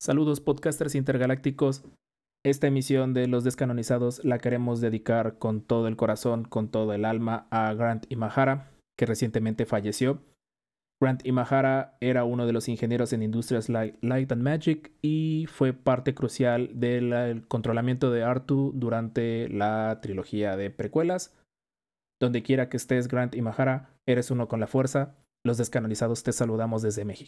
Saludos podcasters intergalácticos. Esta emisión de Los Descanonizados la queremos dedicar con todo el corazón, con todo el alma a Grant Imahara, que recientemente falleció. Grant Imahara era uno de los ingenieros en industrias Light and Magic y fue parte crucial del controlamiento de Artu durante la trilogía de precuelas. Donde quiera que estés, Grant Imahara, eres uno con la fuerza. Los descanonizados te saludamos desde México.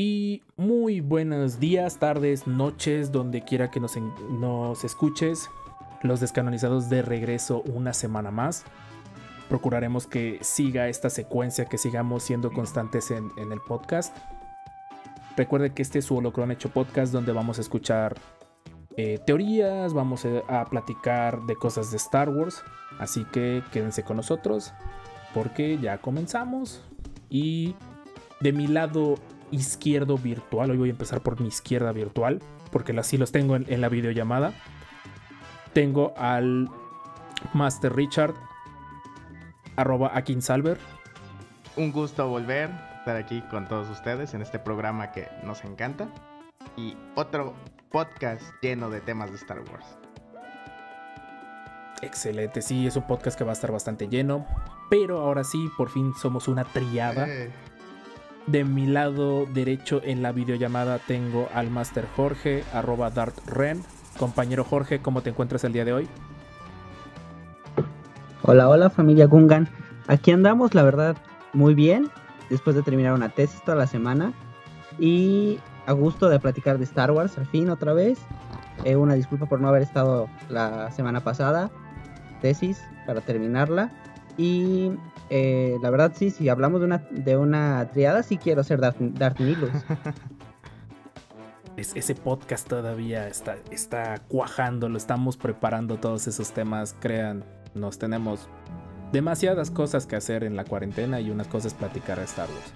Y muy buenos días, tardes, noches, donde quiera que nos, nos escuches. Los descanonizados de regreso una semana más. Procuraremos que siga esta secuencia, que sigamos siendo constantes en, el podcast. Recuerde que este es su Holocron Hecho Podcast, donde vamos a escuchar eh, teorías, vamos a, a platicar de cosas de Star Wars. Así que quédense con nosotros, porque ya comenzamos. Y de mi lado izquierdo virtual. Hoy voy a empezar por mi izquierda virtual, porque así los tengo en, la videollamada. Tengo al Master Richard, arroba Akinsalver. Un gusto volver, estar aquí con todos ustedes en este programa que nos encanta. Y otro podcast lleno de temas de Star Wars. Excelente, sí, es un podcast que va a estar bastante lleno. Pero ahora sí, por fin somos una triada. Eh. De mi lado derecho en la videollamada tengo al Master Jorge, arroba DartRen. Compañero Jorge, ¿cómo te encuentras el día de hoy? Hola, hola familia Gungan. Aquí andamos, la verdad, muy bien. Después de terminar una tesis toda la semana. Y a gusto de platicar de Star Wars al fin otra vez. Eh, una disculpa por no haber estado la semana pasada. Tesis para terminarla. Y eh, la verdad sí, si hablamos de una, de una triada, sí quiero ser Darth, Darth ese podcast todavía está, está cuajando, lo estamos preparando todos esos temas, crean, nos tenemos demasiadas cosas que hacer en la cuarentena y unas cosas platicar a Star Wars.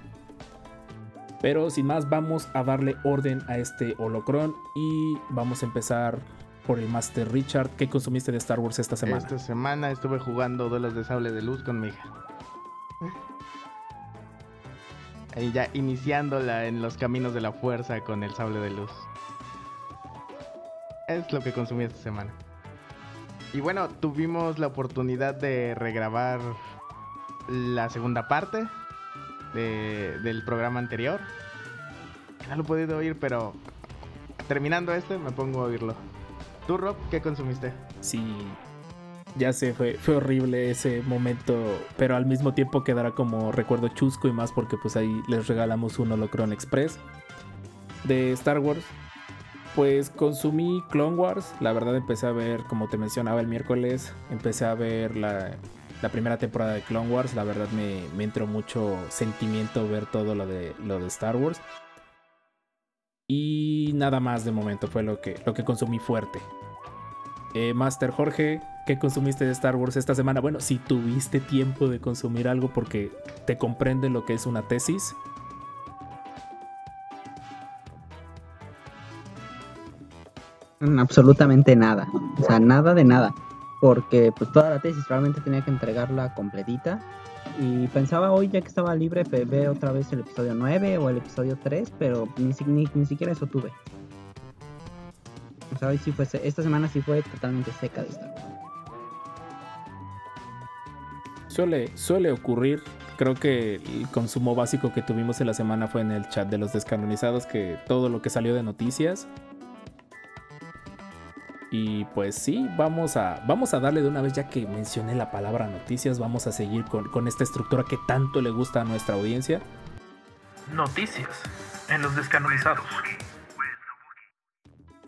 Pero sin más, vamos a darle orden a este holocron y vamos a empezar por el Master Richard. ¿Qué consumiste de Star Wars esta semana? Esta semana estuve jugando duelos de sable de luz con mi hija. Ahí ya iniciándola en los caminos de la fuerza con el sable de luz. Es lo que consumí esta semana. Y bueno, tuvimos la oportunidad de regrabar la segunda parte del programa anterior. No lo he podido oír, pero terminando este me pongo a oírlo. ¿Tú, Rob, qué consumiste? Sí, ya sé, fue, fue horrible ese momento, pero al mismo tiempo quedará como recuerdo chusco y más porque pues ahí les regalamos un Holocron Express de Star Wars. Pues consumí Clone Wars, la verdad empecé a ver, como te mencionaba el miércoles, empecé a ver la, primera temporada de Clone Wars, la verdad me, me, entró mucho sentimiento ver todo lo de, lo de Star Wars. Y nada más de momento fue lo que, lo que consumí fuerte. Eh, Master Jorge, ¿qué consumiste de Star Wars esta semana? Bueno, si tuviste tiempo de consumir algo porque te comprende lo que es una tesis. Mm, absolutamente nada. O sea, nada de nada. Porque pues toda la tesis realmente tenía que entregarla completita. Y pensaba hoy, ya que estaba libre, ver otra vez el episodio 9 o el episodio 3, pero ni, ni siquiera eso tuve esta semana sí fue totalmente seca de Star Suele, suele ocurrir. Creo que el consumo básico que tuvimos en la semana fue en el chat de los descanonizados, que todo lo que salió de noticias. Y pues sí, vamos a, vamos a darle de una vez, ya que mencioné la palabra noticias, vamos a seguir con, con esta estructura que tanto le gusta a nuestra audiencia. Noticias en los descanonizados.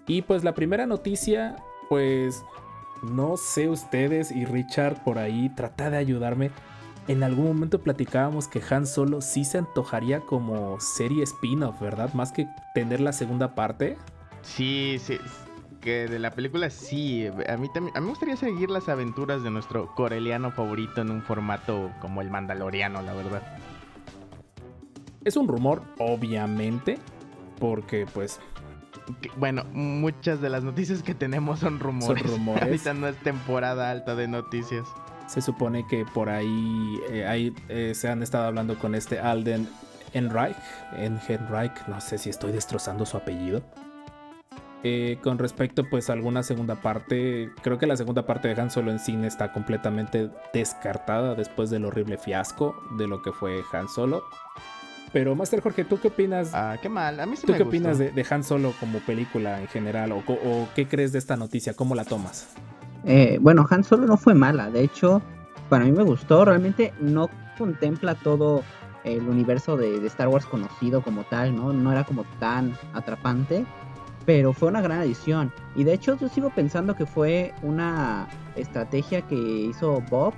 Y pues la primera noticia, pues no sé ustedes y Richard por ahí, trata de ayudarme. en algún momento platicábamos que Han Solo sí se antojaría como serie spin-off, ¿verdad? Más que tener la segunda parte. Sí, sí. Que de la película sí. A mí, también, a mí me gustaría seguir las aventuras de nuestro coreliano favorito en un formato como el Mandaloriano, la verdad. Es un rumor, obviamente, porque pues bueno, muchas de las noticias que tenemos son rumores. Son rumores. Ahorita no es temporada alta de noticias. Se supone que por ahí, eh, ahí eh, se han estado hablando con este Alden Enreich, Enreich, no sé si estoy destrozando su apellido. Eh, con respecto pues a alguna segunda parte, creo que la segunda parte de Han Solo en cine está completamente descartada después del horrible fiasco de lo que fue Han Solo. Pero Master Jorge, ¿tú qué opinas? Ah, qué mal. A mí sí ¿Tú qué opinas de, Han Solo como película en general? O, qué crees de esta noticia? ¿Cómo la tomas? Eh, bueno, Han Solo no fue mala. De hecho, para mí me gustó. Realmente no contempla todo el universo de, Star Wars conocido como tal, ¿no? No era como tan atrapante. Pero fue una gran adición. Y de hecho, yo sigo pensando que fue una estrategia que hizo Bob,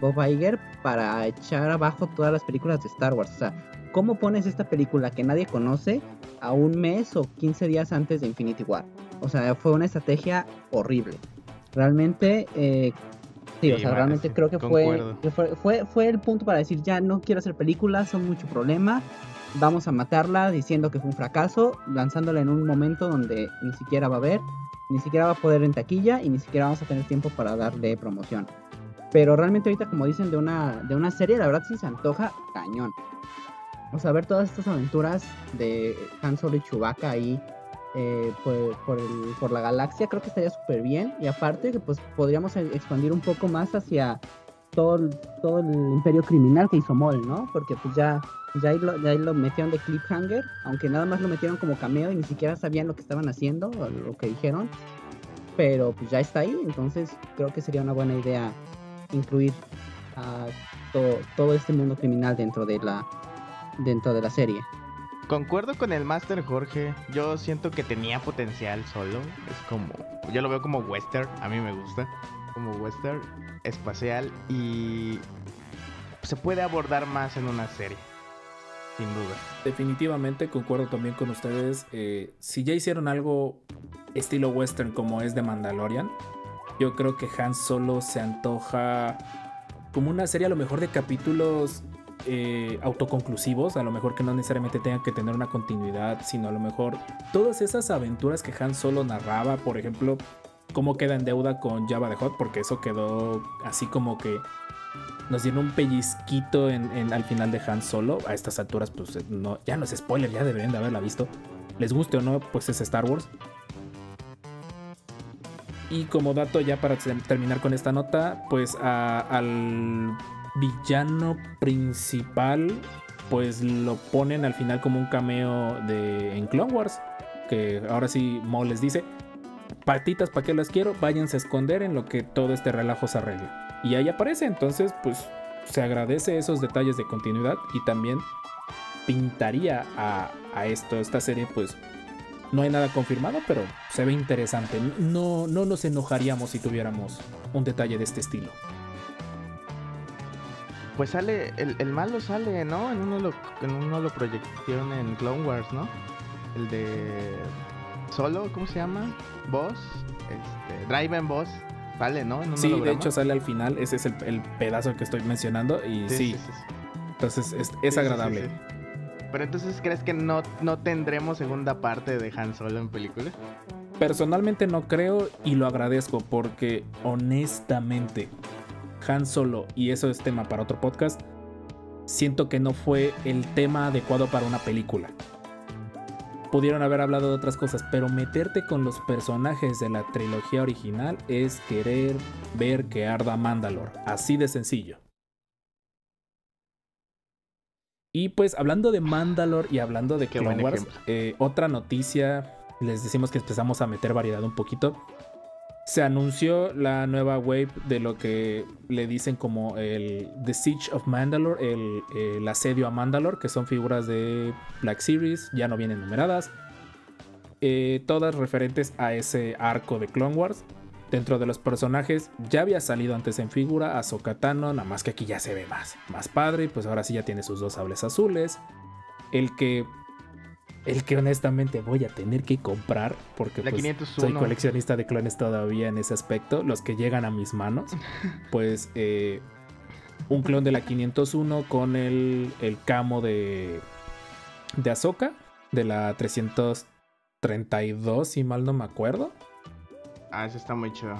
Bob Iger, para echar abajo todas las películas de Star Wars. O sea, ¿Cómo pones esta película que nadie conoce a un mes o 15 días antes de Infinity War? O sea, fue una estrategia horrible. Realmente, eh, sí, o sea, realmente creo que fue, fue, fue, el punto para decir, ya no quiero hacer películas, son mucho problema, vamos a matarla diciendo que fue un fracaso, lanzándola en un momento donde ni siquiera va a haber, ni siquiera va a poder en taquilla y ni siquiera vamos a tener tiempo para darle promoción. Pero realmente ahorita, como dicen, de una, de una serie, la verdad sí se antoja cañón. O sea, ver todas estas aventuras de Han Solo y Chewbacca ahí eh, por, la galaxia, creo que estaría súper bien. Y aparte pues podríamos e, expandir un poco más hacia todo, todo el imperio criminal que hizo Maul, ¿no? Porque pues ya, ya, ahí lo metieron de cliffhanger, aunque nada más lo metieron como cameo y ni siquiera sabían lo que estaban haciendo o lo que dijeron. Pero pues ya está ahí, entonces creo que sería una buena idea incluir a todo, todo este mundo criminal dentro de la dentro de la serie. Concuerdo con el Master Jorge. Yo siento que tenía potencial solo. Es como. Yo lo veo como western. A mí me gusta. Como western espacial. Y. Se puede abordar más en una serie. Sin duda. Definitivamente concuerdo también con ustedes. Eh, si ya hicieron algo estilo western como es de Mandalorian. Yo creo que Han solo se antoja como una serie a lo mejor de capítulos eh, autoconclusivos, a lo mejor que no necesariamente tengan que tener una continuidad, sino a lo mejor todas esas aventuras que Han solo narraba, por ejemplo, cómo queda en deuda con Java de Hot, porque eso quedó así como que nos dieron un pellizquito en, al final de Han Solo. A estas alturas, pues no, ya no es spoiler, ya deberían de haberla visto. Les guste o no, pues es Star Wars. Y como dato ya para terminar con esta nota, pues al villano principal, pues lo ponen al final como un cameo de en Clone Wars. Que ahora sí Maul les dice: Patitas, ¿para qué las quiero? Váyanse a esconder en lo que todo este relajo se arregle. Y ahí aparece, entonces, pues se agradece esos detalles de continuidad y también pintaría a, a esto, esta serie, pues no hay nada confirmado, pero se ve interesante. No, no nos enojaríamos si tuviéramos un detalle de este estilo pues sale, el, el, malo sale, ¿no? En uno lo, en uno lo proyectaron en Clone Wars, ¿no? El de Solo, ¿cómo se llama? Boss, este, Drive Boss, sale, ¿no? sí, de hecho sale al final, ese es el, pedazo que estoy mencionando y sí, entonces es, es agradable. Pero entonces, ¿crees que no, no tendremos segunda parte de Han Solo en película? Personalmente no creo y lo agradezco porque honestamente han Solo, y eso es tema para otro podcast, siento que no fue el tema adecuado para una película. Pudieron haber hablado de otras cosas, pero meterte con los personajes de la trilogía original es querer ver que arda Mandalore. Así de sencillo. Y pues hablando de Mandalore y hablando de Clone Wars, eh, otra noticia, les decimos que empezamos a meter variedad un poquito se anunció la nueva wave de lo que le dicen como el The Siege of Mandalore, el, asedio a Mandalore, que son figuras de Black Series, ya no vienen numeradas. Eh, todas referentes a ese arco de Clone Wars. Dentro de los personajes ya había salido antes en figura Ahsoka Tano, nada más que aquí ya se ve más, más padre, pues ahora sí ya tiene sus dos sables azules. El que el que honestamente voy a tener que comprar porque pues, 501. soy coleccionista de clones todavía en ese aspecto, los que llegan a mis manos, pues eh, un clon de la 501 con el, el camo de de Ahsoka, de la 332 si mal no me acuerdo. Ah, eso está muy chido.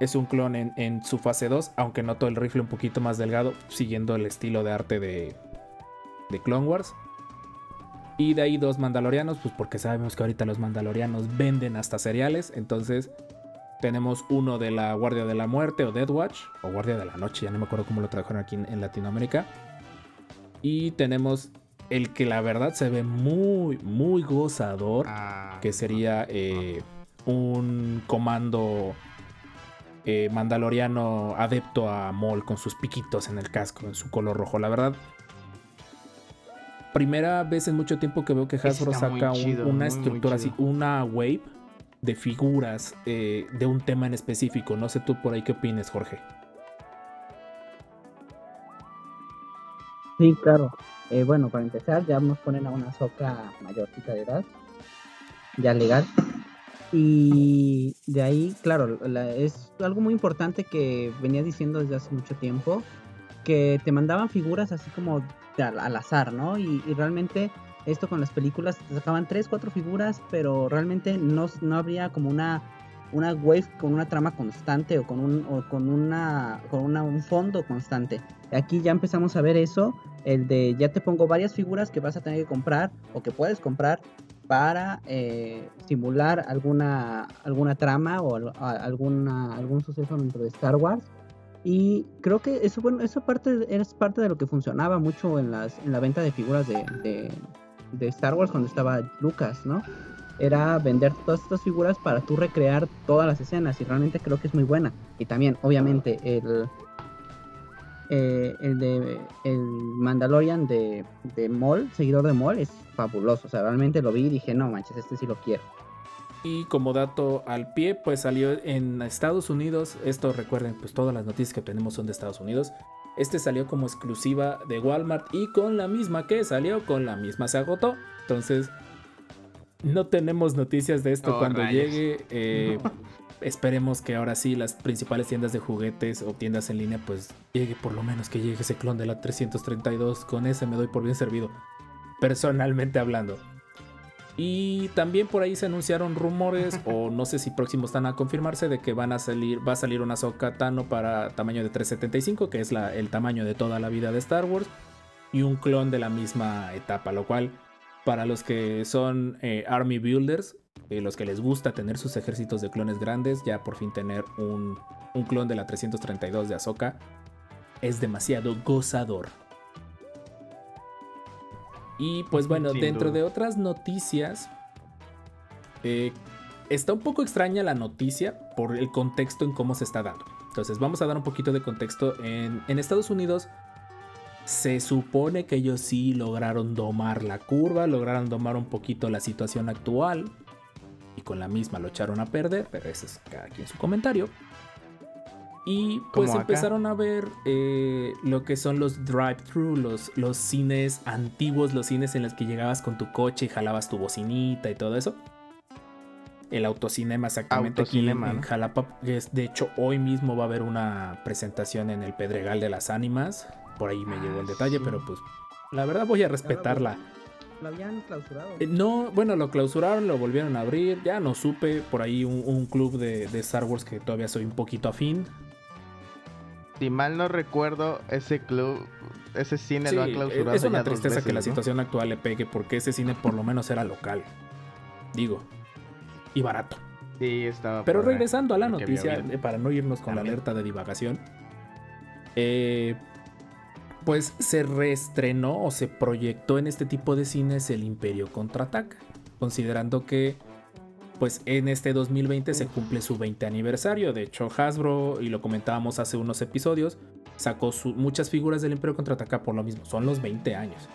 Es un clon en, en su fase 2, aunque noto el rifle un poquito más delgado, siguiendo el estilo de arte de, de Clone Wars. Y de ahí dos mandalorianos, pues porque sabemos que ahorita los mandalorianos venden hasta cereales. Entonces tenemos uno de la Guardia de la Muerte o Death Watch, o Guardia de la Noche, ya no me acuerdo cómo lo trajeron aquí en, en Latinoamérica. Y tenemos el que la verdad se ve muy, muy gozador Ah, que sería eh, un comando eh, mandaloriano adepto a Maul con sus piquitos en el casco, en su color rojo. La verdad, primera vez en mucho tiempo que veo que Hasbro está saca un- una muy, muy estructura así, una wave de figuras eh, de un tema en específico. No sé tú por ahí qué opines, Jorge. Sí, claro. Eh, bueno, para empezar, ya nos ponen a una soca mayorcita de edad, ya legal. Y de ahí, claro, la- es algo muy importante que venía diciendo desde hace mucho tiempo, que te mandaban figuras así como al, al azar, ¿no? Y, realmente esto con las películas te sacaban tres, cuatro figuras, pero realmente no, no habría como una una wave con una trama constante o con un o con una con una, un fondo constante. Aquí ya empezamos a ver eso, el de ya te pongo varias figuras que vas a tener que comprar o que puedes comprar para eh, simular alguna alguna trama o alguna algún suceso dentro de Star Wars. Y creo que eso bueno, eso parte es parte de lo que funcionaba mucho en las en la venta de figuras de, de, Star Wars cuando estaba Lucas, ¿no? Era vender todas estas figuras para tú recrear todas las escenas y realmente creo que es muy buena. Y también, obviamente, el, eh, el de el Mandalorian de, de Maul, seguidor de Maul, es fabuloso. O sea, realmente lo vi y dije, no manches, este sí lo quiero. Y como dato al pie, pues salió en Estados Unidos. Esto recuerden, pues todas las noticias que tenemos son de Estados Unidos. Este salió como exclusiva de Walmart y con la misma que salió, con la misma se agotó. Entonces, no tenemos noticias de esto Oh, cuando rayos. llegue. Eh, esperemos que ahora sí las principales tiendas de juguetes o tiendas en línea, pues llegue por lo menos que llegue ese clon de la 332. Con ese me doy por bien servido. Personalmente hablando. Y también por ahí se anunciaron rumores, o no sé si próximos están a confirmarse, de que van a salir, va a salir una Ahsoka Tano para tamaño de 375, que es la- el tamaño de toda la vida de Star Wars, y un clon de la misma etapa, lo cual para los que son eh, Army Builders, eh, los que les gusta tener sus ejércitos de clones grandes, ya por fin tener un, un clon de la 332 de Ahsoka es demasiado gozador. Y pues bueno, Sin dentro duda. de otras noticias, eh, está un poco extraña la noticia por el contexto en cómo se está dando. Entonces vamos a dar un poquito de contexto. En, en Estados Unidos se supone que ellos sí lograron domar la curva, lograron domar un poquito la situación actual. Y con la misma lo echaron a perder, pero ese es cada quien su comentario. Y pues Como acá. empezaron a ver eh, lo que son los drive-thru, los, los cines antiguos, los cines en los que llegabas con tu coche y jalabas tu bocinita y todo eso. El autocinema exactamente Autocinema, aquí en, en. Jalapa. es- de hecho, hoy mismo va a haber una presentación en el Pedregal de las Ánimas. Por ahí me Ah, llegó el detalle, sí. pero pues la verdad voy a respetarla. Lo habían clausurado. Eh, No, bueno, lo clausuraron, lo volvieron a abrir. Ya no supe. Por ahí un, un club de, de Star Wars que todavía soy un poquito afín. Si mal no recuerdo, ese club, ese cine Sí, lo ha eh, clausurado. es una ya tristeza que la situación actual le pegue porque ese cine por lo menos era local. Digo. Y barato. Sí, estaba. Pero ahí, regresando a la noticia, eh, para no irnos con También. la alerta de divagación, eh, pues se reestrenó o se proyectó en este tipo de cines el Imperio Contraataca, considerando que pues en este 2020 se cumple su 20 aniversario. De hecho, Hasbro, y lo comentábamos hace unos episodios, sacó su- muchas figuras del Imperio Contraataca por lo mismo, son los 20 años.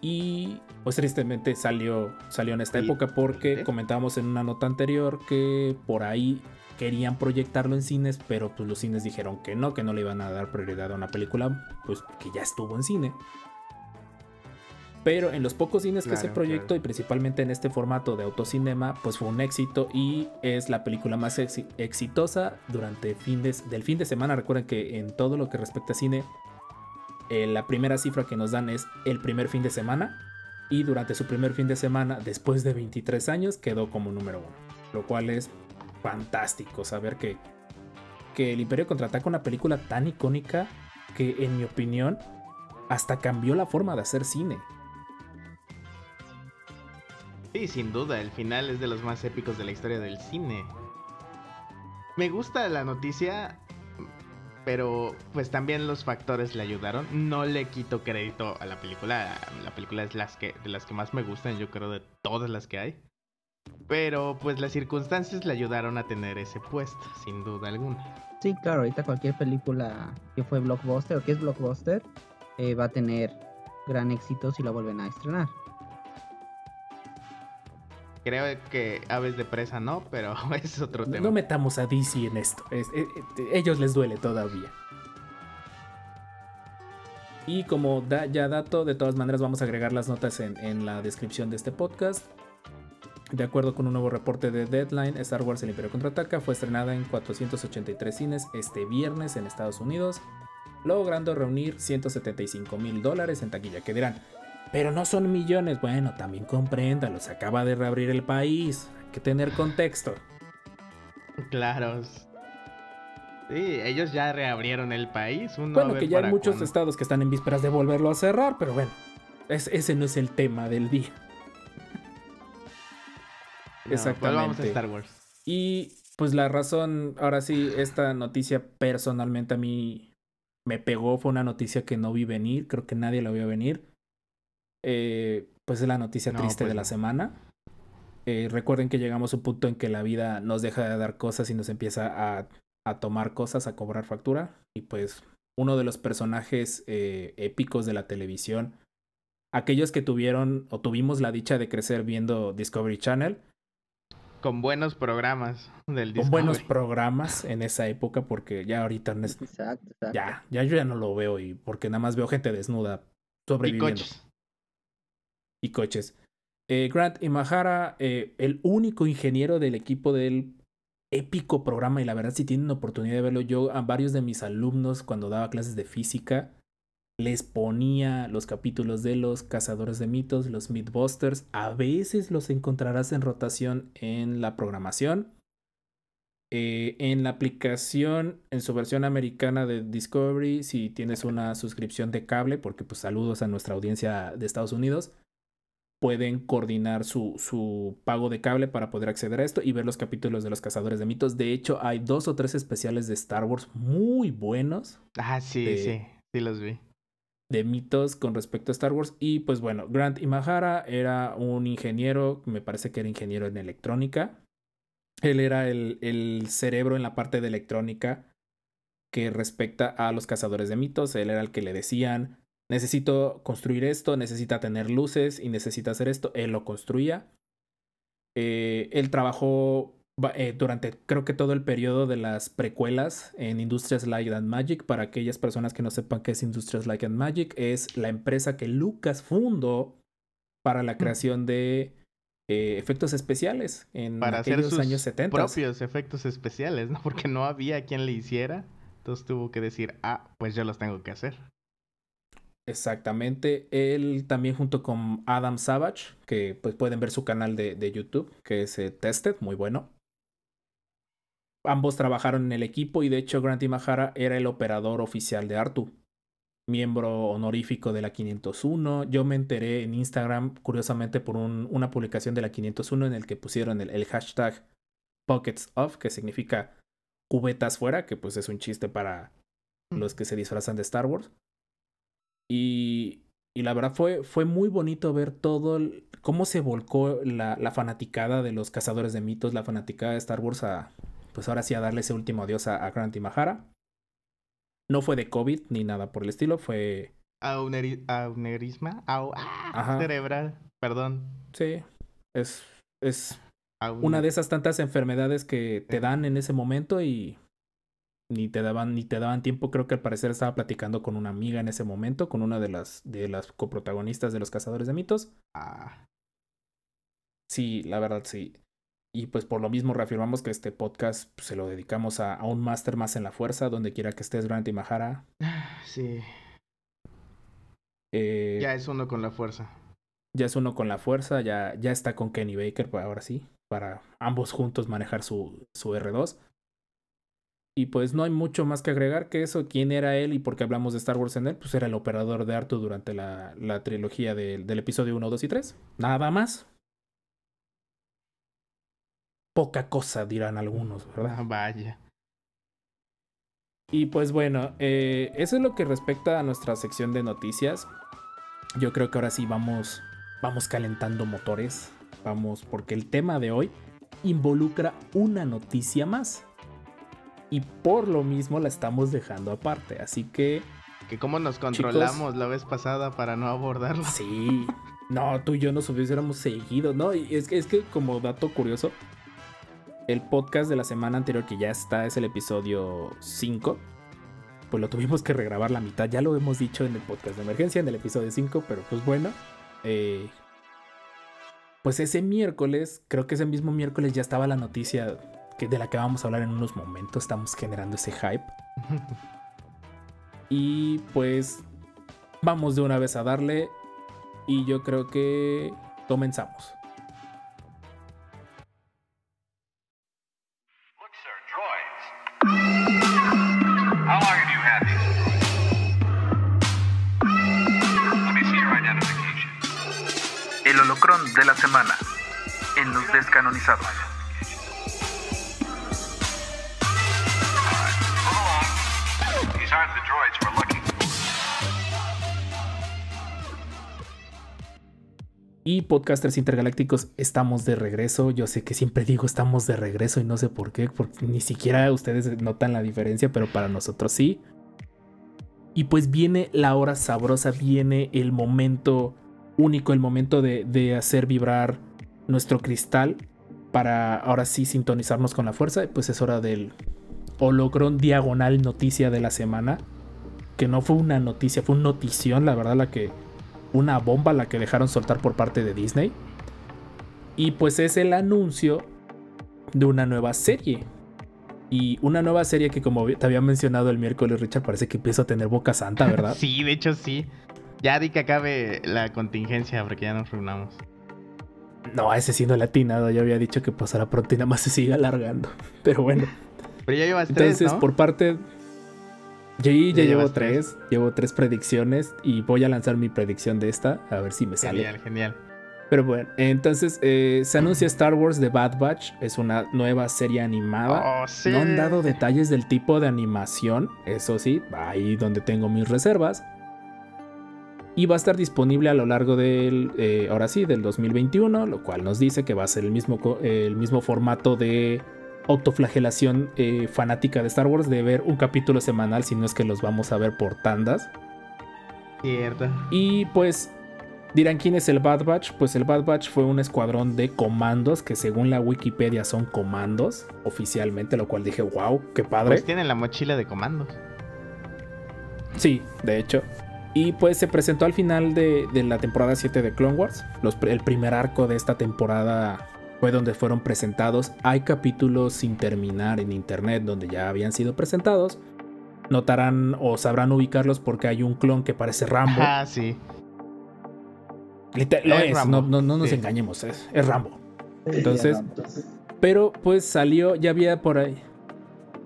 Y pues tristemente salió, salió en esta época porque comentábamos en una nota anterior que por ahí querían proyectarlo en cines, pero pues los cines dijeron que no, que no le iban a dar prioridad a una película pues que ya estuvo en cine. Pero en los pocos cines que se proyectó claro. y principalmente en este formato de autocinema, pues fue un éxito y es la película más exi- exitosa durante fin de- del fin de semana. Recuerden que en todo lo que respecta a cine, eh, la primera cifra que nos dan es el primer fin de semana y durante su primer fin de semana, después de 23 años, quedó como número uno. Lo cual es fantástico saber que, que El Imperio contraataca una película tan icónica que en mi opinión hasta cambió la forma de hacer cine. Sí, sin duda, el final es de los más épicos de la historia del cine. Me gusta la noticia, pero pues también los factores le ayudaron. No le quito crédito a la película. La película es las que, de las que más me gustan, yo creo, de todas las que hay. Pero pues las circunstancias le ayudaron a tener ese puesto, sin duda alguna. Sí, claro, ahorita cualquier película que fue blockbuster o que es blockbuster eh, va a tener gran éxito si la vuelven a estrenar. Creo que Aves de Presa no, pero es otro tema. no metamos a DC en esto. es- eh, eh, ellos les duele todavía. Y como da, ya dato, de todas maneras vamos a agregar las notas en, en la descripción de este podcast. De acuerdo con un nuevo reporte de Deadline, Star Wars El Imperio Contraataca fue estrenada en 483 cines este viernes en Estados Unidos, logrando reunir 175 mil dólares en taquilla. Que dirán, pero no son millones. Bueno, también compréndalo, se acaba de reabrir el país. Hay que tener contexto. Claro. Sí, ellos ya reabrieron el país. Uno Bueno, que ya hay muchos estados que están en vísperas de volverlo a cerrar, pero bueno, es- ese no es el tema del día. No, pues a exactamente. Star Wars. Y pues la razón, ahora sí, esta noticia personalmente a mí me pegó, fue una noticia que no vi venir, creo que nadie la vio venir. Eh, pues es la noticia No, triste pues de la semana. Eh, recuerden que llegamos a un punto en que la vida nos deja de dar cosas y nos empieza a, a tomar cosas, a cobrar factura. Y pues uno de los personajes eh, épicos de la televisión, aquellos que tuvieron o tuvimos la dicha de crecer viendo Discovery Channel, Con buenos programas del con buenos Discovery. programas en esa época, porque ya ahorita no es- Exacto, exacto. ya, ya yo ya no lo veo y porque nada más veo gente desnuda y sobreviviendo coches. Y coches. Eh, Grant Imahara, eh, el único ingeniero del equipo del épico programa, y la verdad si tienen oportunidad de verlo, yo a varios de mis alumnos cuando daba clases de física, les ponía los capítulos de los cazadores de mitos, los Mythbusters, a veces los encontrarás en rotación en la programación. Eh, en la aplicación, en su versión americana de Discovery, si tienes una suscripción de cable, porque pues saludos a nuestra audiencia de Estados Unidos, pueden coordinar su, su pago de cable para poder acceder a esto y ver los capítulos de los cazadores de mitos. De hecho, hay dos o tres especiales de Star Wars muy buenos Ah, sí, de- sí. Sí los vi. de mitos con respecto a Star Wars. Y pues bueno, Grant Imahara era un ingeniero, me parece que era ingeniero en electrónica. Él era el, el cerebro en la parte de electrónica que respecta a los cazadores de mitos. Él era el que le decían, necesito construir esto, necesita tener luces y necesita hacer esto. Él lo construía. Eh, él trabajó eh, durante creo que todo el periodo de las precuelas en Industrias Light and Magic. Para aquellas personas que no sepan qué es Industrias Light and Magic, es la empresa que Lucas fundó para la creación de eh, efectos especiales en Para hacer aquellos sus años 70. propios efectos especiales, ¿no? Porque no había quien le hiciera. Entonces tuvo que decir, ah, pues yo los tengo que hacer. Exactamente. Él también junto con Adam Savage, que pues pueden ver su canal de, de YouTube, que es eh, Tested, muy bueno. Ambos trabajaron en el equipo y de hecho Grant Imahara era el operador oficial de Artu, miembro honorífico de la 501. Yo me enteré en Instagram, curiosamente, por un- una publicación de la 501 en el que pusieron el, el hashtag Pockets Off, que significa cubetas fuera, que pues es un chiste para los que se disfrazan de Star Wars. Y, y la verdad fue, fue muy bonito ver todo, el- cómo se volcó la, la fanaticada de los cazadores de mitos, la fanaticada de Star Wars a, pues ahora sí, a darle ese último adiós a, a Grant Imahara. No fue de COVID ni nada por el estilo, fue auneri- aneurisma, au- ah, cerebral, perdón. Sí, es, es una de esas tantas enfermedades que te dan en ese momento y ni te daban ni te daban tiempo. Creo que al parecer estaba platicando con una amiga en ese momento, con una de las de las coprotagonistas de los Cazadores de Mitos. Ah, Sí, la verdad sí. Y pues por lo mismo reafirmamos que este podcast pues, se lo dedicamos a, a un máster más en la fuerza, donde quiera que estés, Grant y Mahara. sí, Eh, ya es uno con la fuerza. ya es uno con la fuerza, ya, ya está con Kenny Baker, pues, ahora sí, para ambos juntos manejar su, su R2. Y pues no hay mucho más que agregar que eso. ¿Quién era él y por qué hablamos de Star Wars en él? Pues era el operador de Artu durante la, la trilogía del- del episodio 1, 2 y 3. Nada más. Poca cosa, dirán algunos, ¿verdad? Vaya. Y pues bueno, eh, eso es lo que respecta a nuestra sección de noticias. Yo creo que ahora sí vamos, vamos calentando motores. Vamos, porque el tema de hoy involucra una noticia más. Y por lo mismo la estamos dejando aparte. Así que Que cómo nos controlamos la vez pasada para no abordarlo. sí. No, tú y yo nos hubiéramos seguido, ¿no? Y es que, es que como dato curioso, el podcast de la semana anterior que ya está es el episodio 5. Pues lo tuvimos que regrabar la mitad. Ya lo hemos dicho en el podcast de emergencia, en el episodio 5, pero pues bueno. eh, pues ese miércoles, creo que ese mismo miércoles ya estaba la noticia que, de la que vamos a hablar en unos momentos. Estamos generando ese hype. Y pues vamos de una vez a darle. Y yo creo que comenzamos. El holocrón de la semana en los descanonizados. Y podcasters intergalácticos, estamos de regreso. Yo sé que siempre digo estamos de regreso y no sé por qué, porque ni siquiera ustedes notan la diferencia, pero para nosotros sí. Y pues viene la hora sabrosa, viene el momento único, el momento de, de hacer vibrar nuestro cristal para ahora sí sintonizarnos con la fuerza. Pues es hora del holocrón diagonal noticia de la semana. Que no fue una noticia, fue una notición, la verdad, la que una bomba la que dejaron soltar por parte de Disney. Y pues es el anuncio de una nueva serie. Y una nueva serie que como te había mencionado el miércoles, Richard, parece que empieza a tener boca santa, ¿verdad? Sí, de hecho sí. Ya di que acabe la contingencia porque ya nos reunamos. No, ese sí no le he atinado. Yo había dicho que pasará pronto y nada más se sigue alargando. Pero bueno. Pero ya llevas Entonces, tres, ¿no? por parte... Yo ya, Ya llevo tres, llevo tres predicciones y voy a lanzar mi predicción de esta, a ver si me sale. Genial, genial. Pero bueno, entonces eh, se anuncia Star Wars The Bad Batch. Es una nueva serie animada. Oh, sí. No han dado detalles del tipo de animación. Eso sí, ahí donde tengo mis reservas. Y va a estar disponible a lo largo del, eh, ahora sí, del 2021, lo cual nos dice que va a ser el mismo, el mismo formato de autoflagelación eh, fanática de Star Wars, de ver un capítulo semanal, si no es que los vamos a ver por tandas. Cierto. Y pues dirán quién es el Bad Batch. Pues el Bad Batch fue un escuadrón de comandos que según la Wikipedia son comandos oficialmente, lo cual dije, wow, qué padre. Pues tienen la mochila de comandos. Sí, de hecho. Y pues se presentó al final de, de la temporada 7 de Clone Wars. Los el primer arco de esta temporada fue donde fueron presentados. Hay capítulos sin terminar en internet donde ya habían sido presentados. Notarán o sabrán ubicarlos porque hay un clon que parece Rambo. Ah, sí. Liter- lo Es es, Rambo. no, no- no nos Sí. engañemos, es, es Rambo. Entonces, pero pues salió, ya había por ahí,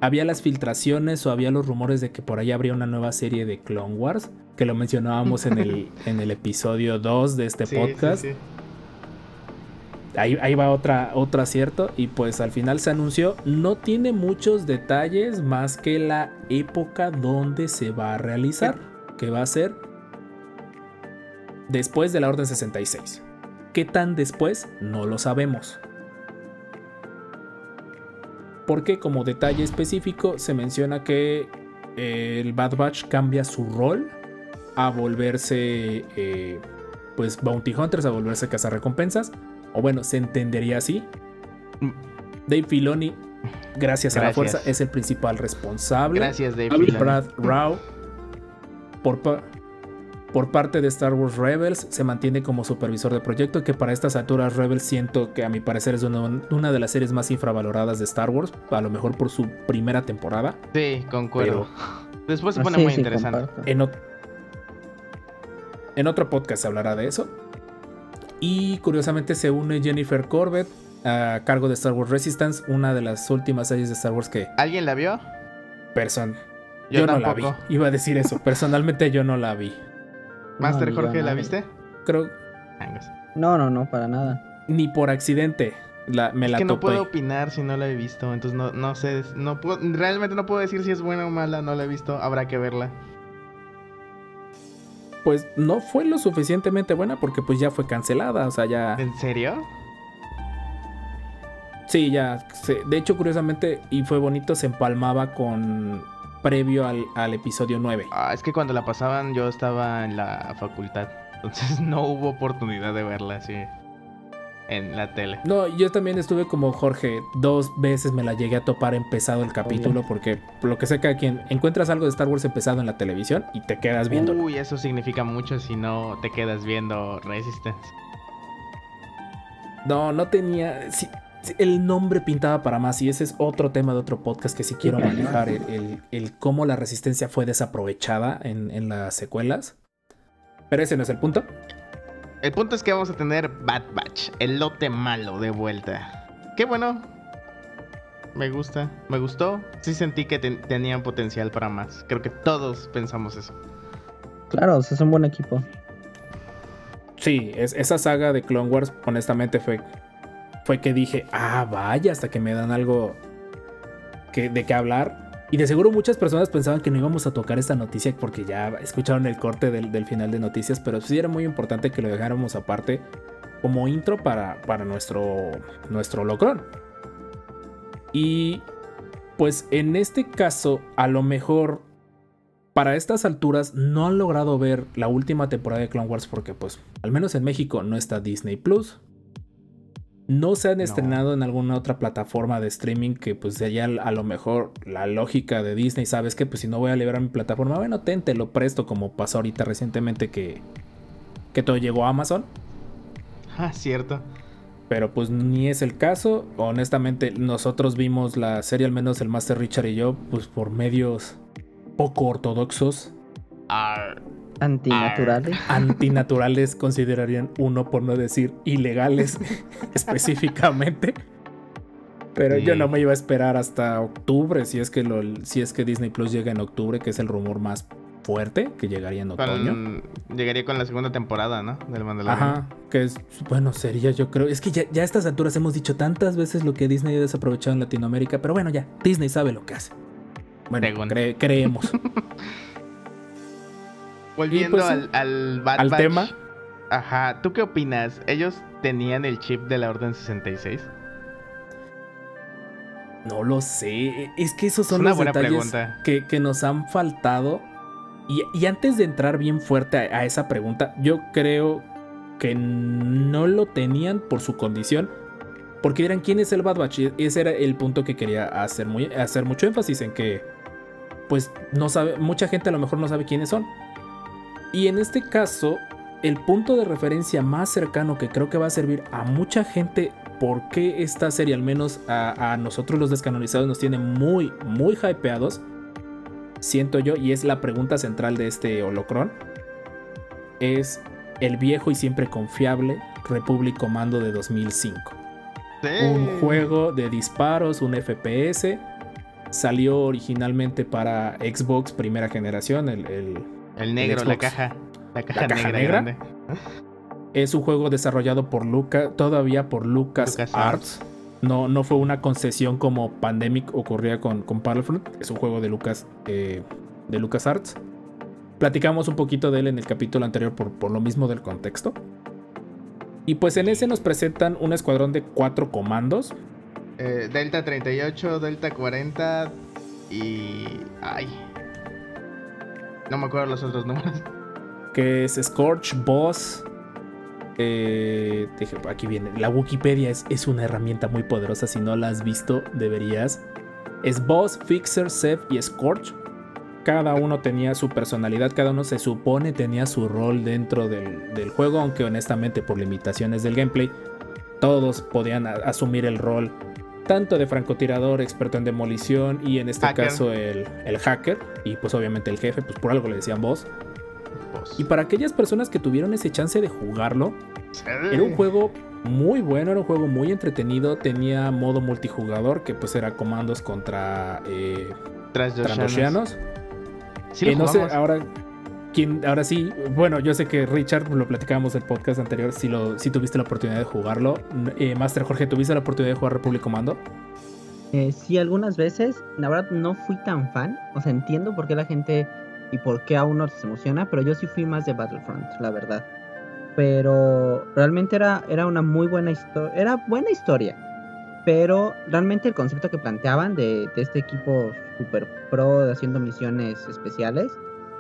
había las filtraciones o había los rumores de que por ahí habría una nueva serie de Clone Wars, que lo mencionábamos en el, en el episodio 2 de este Sí, podcast. sí, sí. Ahí, ahí va otra, otro acierto y pues al final se anunció, no tiene muchos detalles más que la época donde se va a realizar, que va a ser después de la Orden 66. ¿Qué tan después? No lo sabemos. Porque como detalle específico se menciona que eh, el Bad Batch cambia su rol a volverse, eh, pues, bounty hunters, a volverse cazarrecompensas. O bueno, se entendería así. Mm. Dave Filoni, gracias, a la fuerza, es el principal responsable. Gracias, Dave. Y Filoni. Brad Rao, por, pa- por parte de Star Wars Rebels, se mantiene como supervisor de proyecto, que para estas alturas Rebels siento que a mi parecer es una, una de las series más infravaloradas de Star Wars, a lo mejor por su primera temporada. Sí, concuerdo. Después se Ah, pone sí, muy sí, interesante. En, en otro podcast se hablará de eso. Y curiosamente se une Jennifer Corbett a cargo de Star Wars Resistance, una de las últimas series de Star Wars que ¿Alguien la vio? person Yo yo, no la vi. Iba a decir eso. Personalmente yo no la vi. Master No, Jorge, ¿la viste? Creo Angus. No, no, no, para nada. ni por accidente la, me Es la que no topé. puedo opinar si no la he visto, entonces no, no sé, no puedo, realmente no puedo decir si es buena o mala, no la he visto, habrá que verla. Pues no fue lo suficientemente buena porque pues ya fue cancelada. O sea, ya. ¿En serio? Sí, ya. de hecho, curiosamente, y fue bonito, se empalmaba con. previo al, al episodio 9. Ah, es que cuando la pasaban yo estaba en la facultad, entonces no hubo oportunidad de verla así en la tele. No, yo también estuve como Jorge, dos veces me la llegué a topar empezado el capítulo, porque por lo que sé cada quien encuentras algo de Star Wars empezado en la televisión y te quedas viendo. Uy, eso significa mucho si no te quedas viendo Resistance. No, no tenía. sí, sí, el nombre pintaba para más, y ese es otro tema de otro podcast que sí quiero manejar: el, el- el cómo la resistencia fue desaprovechada en, en las secuelas. Pero ese no es el punto. El punto es que vamos a tener Bad Batch, el lote malo de vuelta. Qué bueno. Me gusta, me gustó. Sí sentí que ten- tenían potencial para más. Creo que todos pensamos eso. Claro, es un buen equipo. Sí, es, esa saga de Clone Wars, honestamente, fue, fue que dije, ah, vaya, hasta que me dan algo que, de qué hablar. Y de seguro muchas personas pensaban que no íbamos a tocar esta noticia porque ya escucharon el corte del, final de noticias, pero sí era muy importante que lo dejáramos aparte como intro para, para nuestro, nuestro locrón. Y pues en este caso, a lo mejor para estas alturas no han logrado ver la última temporada de Clone Wars porque pues al menos en México no está Disney Plus. No se han No. estrenado en alguna otra plataforma de streaming que pues sería a lo mejor la lógica de Disney, sabes que pues si no voy a liberar mi plataforma, bueno, ten, te lo presto como pasó ahorita recientemente que que todo llegó a Amazon, Ah, cierto. pero pues ni es el caso. Honestamente, nosotros vimos la serie, al menos el Master Richard y yo, pues por medios poco ortodoxos Ar- Antinaturales. antinaturales considerarían uno por no decir ilegales específicamente. Pero yo no me iba a esperar hasta octubre si es que lo, si es que Disney Plus llega en octubre, que es el rumor más fuerte que llegaría en otoño. con- llegaría con la segunda temporada, ¿no? Del Mandalorian. Ajá, que es, bueno, sería yo creo. Es que ya, ya a estas alturas hemos dicho tantas veces lo que Disney ha desaprovechado en Latinoamérica, pero bueno, ya, Disney sabe lo que hace. Bueno, cre- creemos. Volviendo pues, al, al Bad al Batch. tema. Ajá, ¿tú qué opinas? ¿Ellos tenían el chip de la Orden 66? No lo sé. Es que esos son Es una los buena detalles pregunta. que, que nos han faltado. Y, y antes de entrar bien fuerte a, a esa pregunta, yo creo que no lo tenían por su condición. Porque dirán, ¿quién es el Bad Batch? Ese era el punto que quería hacer, muy, hacer mucho énfasis en que, pues, no sabe, mucha gente a lo mejor no sabe quiénes son. Y en este caso, el punto de referencia más cercano que creo que va a servir a mucha gente por qué esta serie, al menos a, a nosotros los descanonizados, nos tiene muy, muy hypeados, siento yo, y es la pregunta central de este holocron, es el viejo y siempre confiable Republic Commando de 2005. Sí. Un juego de disparos, un FPS, salió originalmente para Xbox primera generación, el- el, El negro, la caja. La caja, ¿La caja negra, negra? grande. Es un juego desarrollado por Lucas, todavía por Lucas. Arts. No, no fue una concesión como Pandemic ocurría con, con Battlefront. Es un juego de Lucas eh, de Lucas Arts. Platicamos un poquito de él en el capítulo anterior por, por lo mismo del contexto. Y pues en ese nos presentan un escuadrón de cuatro comandos. Eh, Delta 38, Delta 40 y... Ay. No me acuerdo los otros números. que es Scorch, Boss. eh, aquí viene. La Wikipedia es, es una herramienta muy poderosa. Si no la has visto, deberías. Es Boss, Fixer, Seth y Scorch. Cada uno tenía su personalidad, cada uno se supone tenía su rol dentro del, del juego, aunque honestamente por limitaciones del gameplay, todos podían asumir el rol tanto de francotirador, experto en demolición y en este Hacker. caso el, el hacker y pues obviamente el jefe, pues por algo le decían boss. Pues, Y para aquellas personas que tuvieron ese chance de jugarlo, sí. era un juego muy bueno, era un juego muy entretenido, tenía modo multijugador que pues era comandos contra eh. Sí lo Eh, no sé, ahora, ¿quién, ahora sí, bueno, yo sé que Richard, lo platicábamos el podcast anterior, si, lo, si tuviste la oportunidad de jugarlo. Eh, Master Jorge, ¿tuviste la oportunidad de jugar Republic Commando? Eh, sí, algunas veces, la verdad no fui tan fan, o sea, entiendo por qué la gente y por qué a uno se emociona, pero yo sí fui más de Battlefront, la verdad. Pero realmente era, era una muy buena historia, era buena historia, pero realmente el concepto que planteaban de, este equipo super pro haciendo misiones especiales,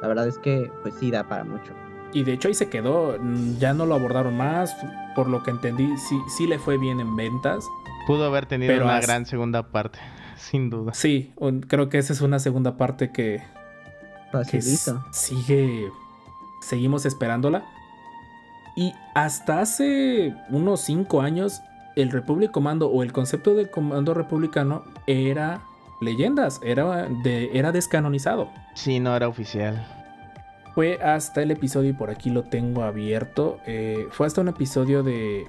la verdad es que pues sí da para mucho. Y de hecho ahí se quedó, mm, ya no lo abordaron más, por lo que entendí, sí, sí le fue bien en ventas. Pudo haber tenido Pero una as- gran segunda parte, sin duda. Sí, un- creo que esa es una segunda parte que, que sigue, seguimos esperándola. Y hasta hace unos 5 años, el Republic Commando o el concepto del comando republicano era leyendas, era, de, era descanonizado. Sí, no era oficial. Fue hasta el episodio, y por aquí lo tengo abierto, eh, fue hasta un episodio de...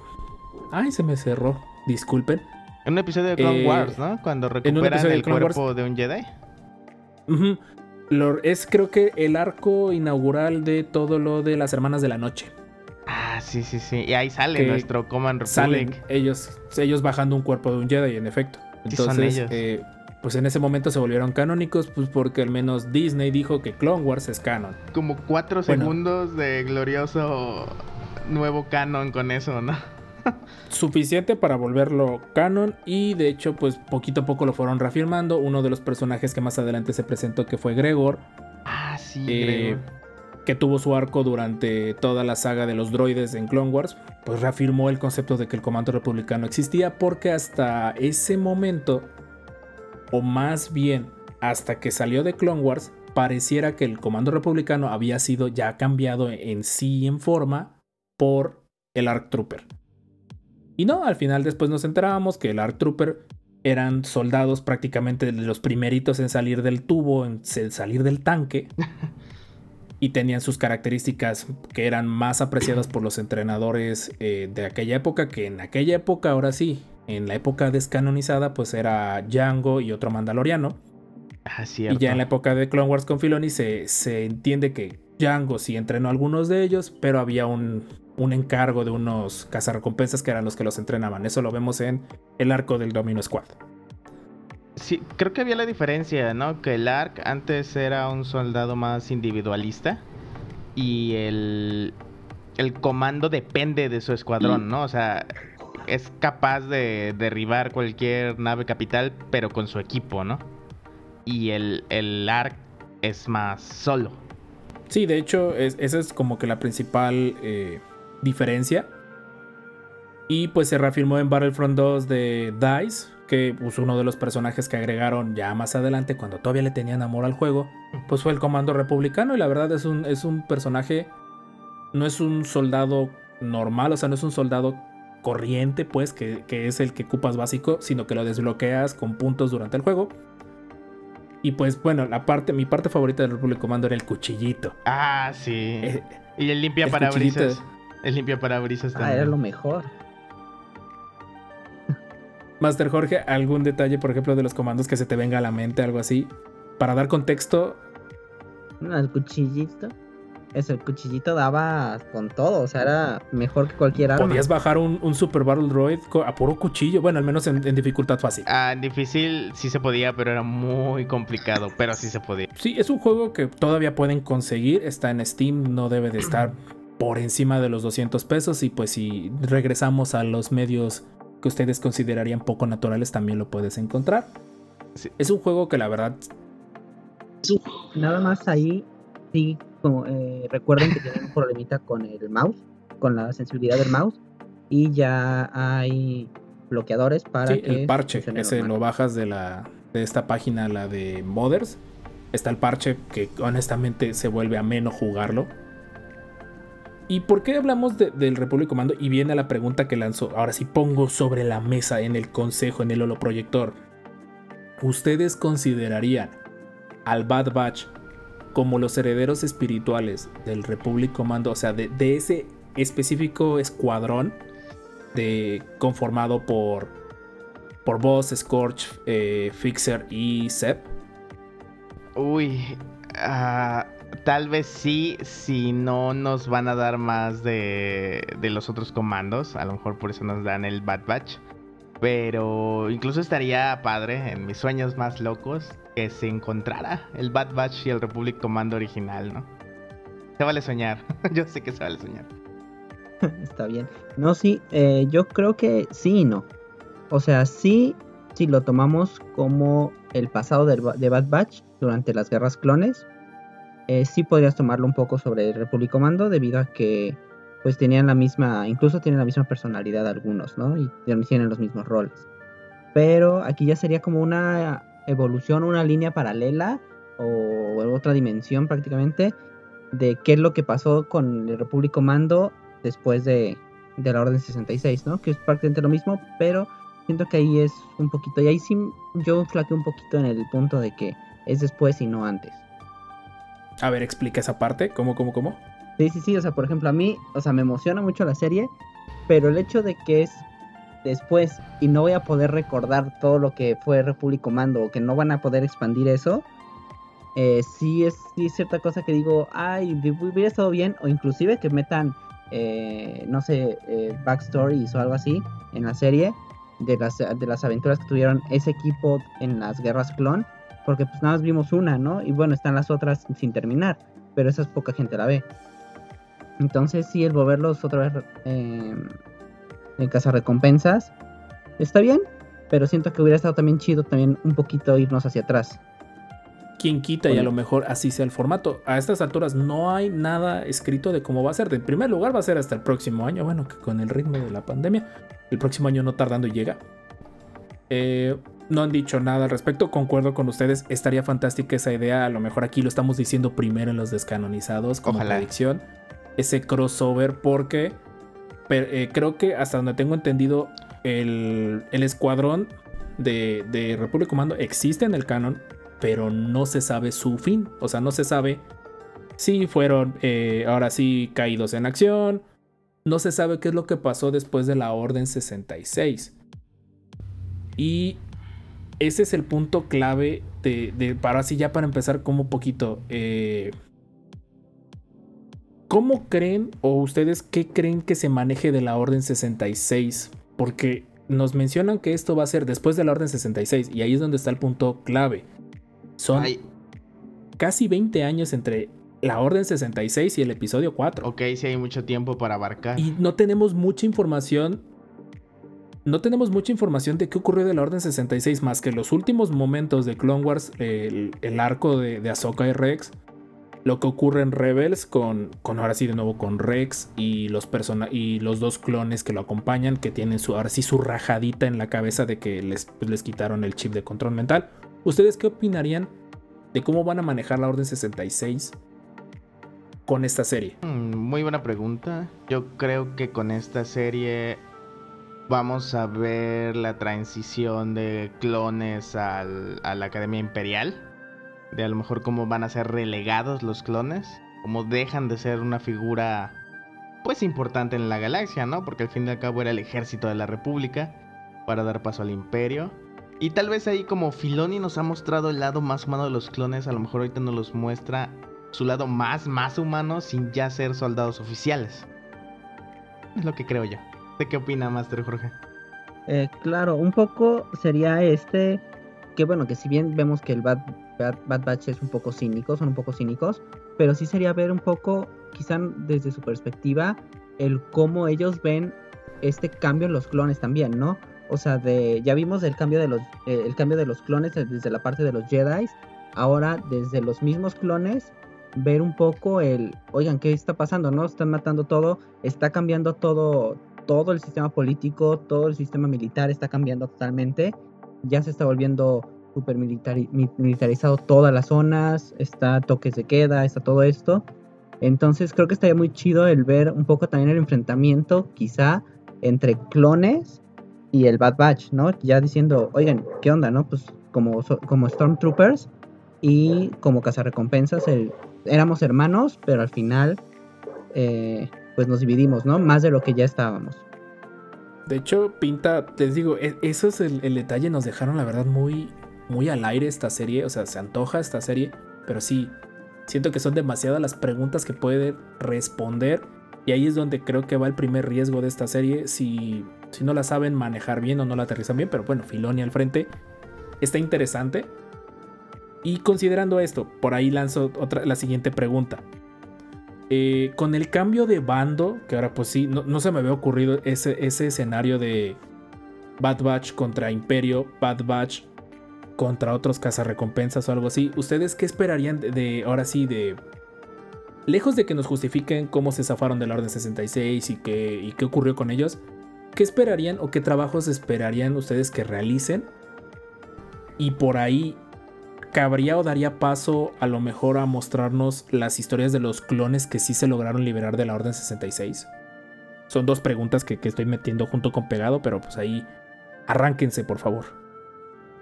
Ay, se me cerró, disculpen. En un episodio de Clone Eh, Wars, ¿no? Cuando recuperan el Clone Wars. cuerpo de un Jedi. Lo- es creo que el arco inaugural de todo lo de las Hermanas de la Noche. Ah, sí, sí, sí. Y ahí sale nuestro Command salen Republic. ellos, ellos bajando un cuerpo de un Jedi, en efecto. Sí, son Entonces, ellos. eh, pues en ese momento se volvieron canónicos, pues porque al menos Disney dijo que Clone Wars es canon. Como cuatro Bueno. segundos de glorioso nuevo canon con eso, ¿no? Suficiente para volverlo canon y de hecho, pues poquito a poco lo fueron reafirmando. Uno de los personajes que más adelante se presentó, que fue Gregor, Ah, sí, eh, Gregor. que tuvo su arco durante toda la saga de los droides en Clone Wars, pues reafirmó el concepto de que el comando republicano existía porque hasta ese momento, o más bien hasta que salió de Clone Wars, pareciera que el comando republicano había sido ya cambiado en sí en forma por el ARC Trooper. Y no, al final después nos enterábamos que el ARC Trooper eran soldados prácticamente de los primeritos en salir del tubo, en salir del tanque. y tenían sus características que eran más apreciadas por los entrenadores eh, de aquella época, que en aquella época, ahora sí, en la época descanonizada, pues era Django y otro mandaloriano. Ah, cierto. Y ya en la época de Clone Wars con Filoni se, se entiende que Django sí entrenó a algunos de ellos, pero había un, un encargo de unos cazarrecompensas que eran los que los entrenaban. Eso lo vemos en el arco del Domino Squad. Sí, creo que había la diferencia, ¿no? Que el Ark antes era un soldado más individualista y el, el comando depende de su escuadrón, ¿no? O sea, es capaz de derribar cualquier nave capital, pero con su equipo, ¿no? Y el, el Ark es más solo. Sí, de hecho, es- esa es como que la principal eh, diferencia. Y pues se reafirmó en Battlefront 2 de DICE, que pues, uno de los personajes que agregaron ya más adelante, cuando todavía le tenían amor al juego, pues fue el Comando Republicano. Y la verdad es un, es un personaje, no es un soldado normal, o sea, no es un soldado corriente, pues, que, que es el que ocupas básico, sino que lo desbloqueas con puntos durante el juego. Y pues bueno, la parte, mi parte favorita del Republic Commando era el cuchillito. Ah, sí. Eh, y el limpia el parabrisas. El limpia parabrisas Ah, también. era lo mejor. Master Jorge, ¿algún detalle, por ejemplo, de los comandos que se te venga a la mente, algo así? Para dar contexto, el cuchillito. Eso, el cuchillito daba con todo, o sea, era mejor que cualquier arma. podías bajar un, un Super Battle Droid a puro cuchillo, bueno, al menos en, en dificultad fácil. Ah, difícil sí se podía, pero era muy complicado. Pero sí se podía. Sí, es un juego que todavía pueden conseguir, está en Steam, no debe de estar por encima de los 200 pesos y pues si regresamos a los medios que ustedes considerarían poco naturales, también lo puedes encontrar. Sí. Es un juego que la verdad Nada más ahí, sí, como, eh, recuerden que tienen un problemita con el mouse, con la sensibilidad del mouse, y ya hay bloqueadores para Sí, que el parche, ese normal. lo bajas de la de esta página, la de Modders. Está el parche que honestamente se vuelve ameno jugarlo. ¿Y por qué hablamos de- del Republic Commando? Y viene la pregunta que lanzó. Ahora sí pongo sobre la mesa en el consejo, en el holoproyector. ¿Ustedes considerarían al Bad Batch como los herederos espirituales del Republic Commando? O sea, de, de ese específico escuadrón de, conformado por, por Boss, Scorch, eh, Fixer y Zep. Uy, ah, tal vez sí, si no nos van a dar más de, de los otros comandos. A lo mejor por eso nos dan el Bad Batch. Pero incluso estaría padre en mis sueños más locos que se encontrara el Bad Batch y el Republic Commando original, ¿no? Se vale soñar. Yo sé que se vale soñar. Está bien. No, sí, eh, yo creo que sí y no. O sea, sí, si lo tomamos como el pasado Ba- de Bad Batch durante las guerras clones, eh, sí podrías tomarlo un poco sobre el Republic Commando debido a que pues tenían la misma, incluso tienen la misma personalidad algunos, ¿no? Y tienen los mismos roles. Pero aquí ya sería como una evolución, una línea paralela o otra dimensión prácticamente de qué es lo que pasó con el Republic Commando después de, de la Orden 66, ¿no? Que es prácticamente lo mismo, pero siento que ahí es un poquito, y ahí sí yo flaqueo un poquito en el punto de que es después y no antes. A ver, explica esa parte. ¿Cómo, cómo, cómo? Sí, sí, sí, o sea, por ejemplo, a mí, o sea, me emociona mucho la serie, pero el hecho de que es después y no voy a poder recordar todo lo que fue Republic Commando o que no van a poder expandir eso, eh, sí, es, sí es cierta cosa que digo, ay, hubiera estado bien, o inclusive que metan, eh, no sé, eh, backstories o algo así en la serie de las, de las aventuras que tuvieron ese equipo en las guerras clon, porque pues nada más vimos una, ¿no? Y bueno, están las otras sin terminar, pero esas poca gente la ve. Entonces sí, el volverlos otra vez eh, en casa recompensas está bien, pero siento que hubiera estado también chido también un poquito irnos hacia atrás. Quien quita y a lo mejor así sea el formato. A estas alturas no hay nada escrito de cómo va a ser. En primer lugar va a ser hasta el próximo año. Bueno, que con el ritmo de la pandemia. El próximo año no tardando y llega. Eh, no han dicho nada al respecto. Concuerdo con ustedes. Estaría fantástica esa idea. A lo mejor aquí lo estamos diciendo primero en los descanonizados como Ojalá. predicción. Ese crossover porque pero, eh, creo que hasta donde tengo entendido el, el escuadrón de, de Republic Commando existe en el canon, pero no se sabe su fin. O sea, no se sabe si fueron eh, ahora sí caídos en acción. No se sabe qué es lo que pasó después de la Orden 66. Y ese es el punto clave de, de- para así ya para empezar como un poquito. eh, ¿Cómo creen o ustedes qué creen que se maneje de la Orden 66? Porque nos mencionan que esto va a ser después de la Orden 66 y ahí es donde está el punto clave. Son Ay, casi 20 años entre la Orden 66 y el episodio 4. ok, sí hay mucho tiempo para abarcar. Y no tenemos mucha información. No tenemos mucha información de qué ocurrió de la Orden 66 más que los últimos momentos de Clone Wars, el, el arco de, de Ahsoka y Rex, lo que ocurre en Rebels con, con ahora sí de nuevo con Rex y los, persona y los dos clones que lo acompañan, que tienen su, ahora sí su rajadita en la cabeza de que les, pues, les quitaron el chip de control mental. ¿Ustedes qué opinarían de cómo van a manejar la Orden 66 con esta serie? Mm, Muy buena pregunta. Yo creo que con esta serie vamos a ver la transición de clones al- a la Academia Imperial. De a lo mejor cómo van a ser relegados los clones. Cómo dejan de ser una figura pues importante en la galaxia, ¿no? Porque al fin y al cabo era el ejército de la República para dar paso al Imperio. Y tal vez ahí como Filoni nos ha mostrado el lado más humano de los clones, a lo mejor ahorita nos los muestra su lado más, más humano sin ya ser soldados oficiales. Es lo que creo yo. ¿De qué opina Master Jorge? Eh, claro, un poco sería este, que bueno, que si bien vemos que el Bad, Bad, Bad Batch es un poco cínico, son un poco cínicos, pero sí sería ver un poco, quizá desde su perspectiva, el cómo ellos ven este cambio en los clones también, ¿no? O sea, ya vimos el cambio de los eh, el cambio de los clones desde la parte de los Jedi, ahora desde los mismos clones ver un poco el, oigan, ¿qué está pasando? ¿No? Están matando todo, está cambiando todo, todo el sistema político, todo el sistema militar está cambiando totalmente. Ya se está volviendo super militarizado todas las zonas, está toques de queda, está todo esto. Entonces creo que estaría muy chido el ver un poco también el enfrentamiento, quizá, entre clones y el Bad Batch, ¿no? Ya diciendo, oigan, ¿qué onda, no? Pues como, como Stormtroopers y como cazarrecompensas, el, éramos hermanos, pero al final, eh, pues nos dividimos, ¿no? Más de lo que ya estábamos. De hecho, pinta, les digo, e, eso es el, detalle, nos dejaron la verdad muy, muy al aire esta serie, o sea, se antoja esta serie, pero sí, siento que son demasiadas las preguntas que puede responder y ahí es donde creo que va el primer riesgo de esta serie, si, si no la saben manejar bien o no la aterrizan bien, pero bueno, Filoni al frente, está interesante. Y considerando esto, por ahí lanzo otra, la siguiente pregunta. Eh, con el cambio de bando, que ahora pues sí, no, se me había ocurrido ese, ese escenario de Bad Batch contra Imperio, Bad Batch contra otros cazarrecompensas o algo así. ¿Ustedes qué esperarían de, ahora sí, de... Lejos de que nos justifiquen cómo se zafaron de la Orden 66 y qué, y qué ocurrió con ellos, ¿qué esperarían o qué trabajos esperarían ustedes que realicen? Y por ahí cabría o daría paso a lo mejor a mostrarnos las historias de los clones que sí se lograron liberar de la Orden 66? Son dos preguntas que, estoy metiendo junto con pegado, pero pues ahí arránquense por favor.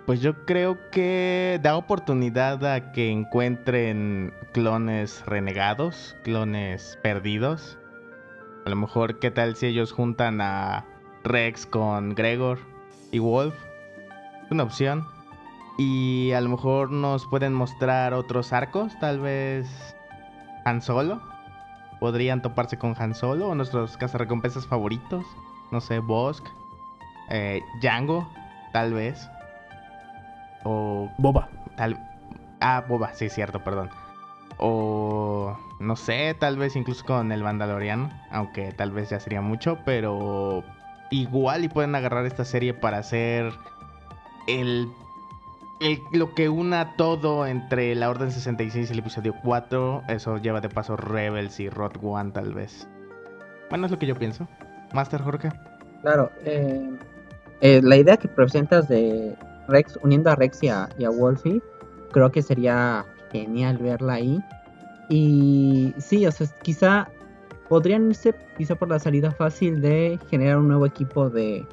Pues yo creo que da oportunidad a que encuentren clones renegados, clones perdidos. A lo mejor, ¿qué tal si ellos juntan a Rex con Gregor y Wolf? Una opción. Y a lo mejor nos pueden mostrar otros arcos, tal vez Han Solo. Podrían toparse con Han Solo o nuestros cazarrecompensas favoritos. No sé, Bosk, eh, Django, tal vez. O. Boba. Tal... Ah, Boba, sí, cierto, perdón. O. No sé, tal vez incluso con el Mandaloriano. Aunque tal vez ya sería mucho, pero. Igual y pueden agarrar esta serie para hacer el lo que una todo entre la Orden 66 y el episodio 4, eso lleva de paso Rebels y Rot One tal vez. Bueno, es lo que yo pienso. Master Jorge. Claro, eh, eh, la idea que presentas de Rex, uniendo a Rex y a, Wolfie, creo que sería genial verla ahí. Y sí, o sea, quizá podrían irse quizá por la salida fácil de generar un nuevo equipo de,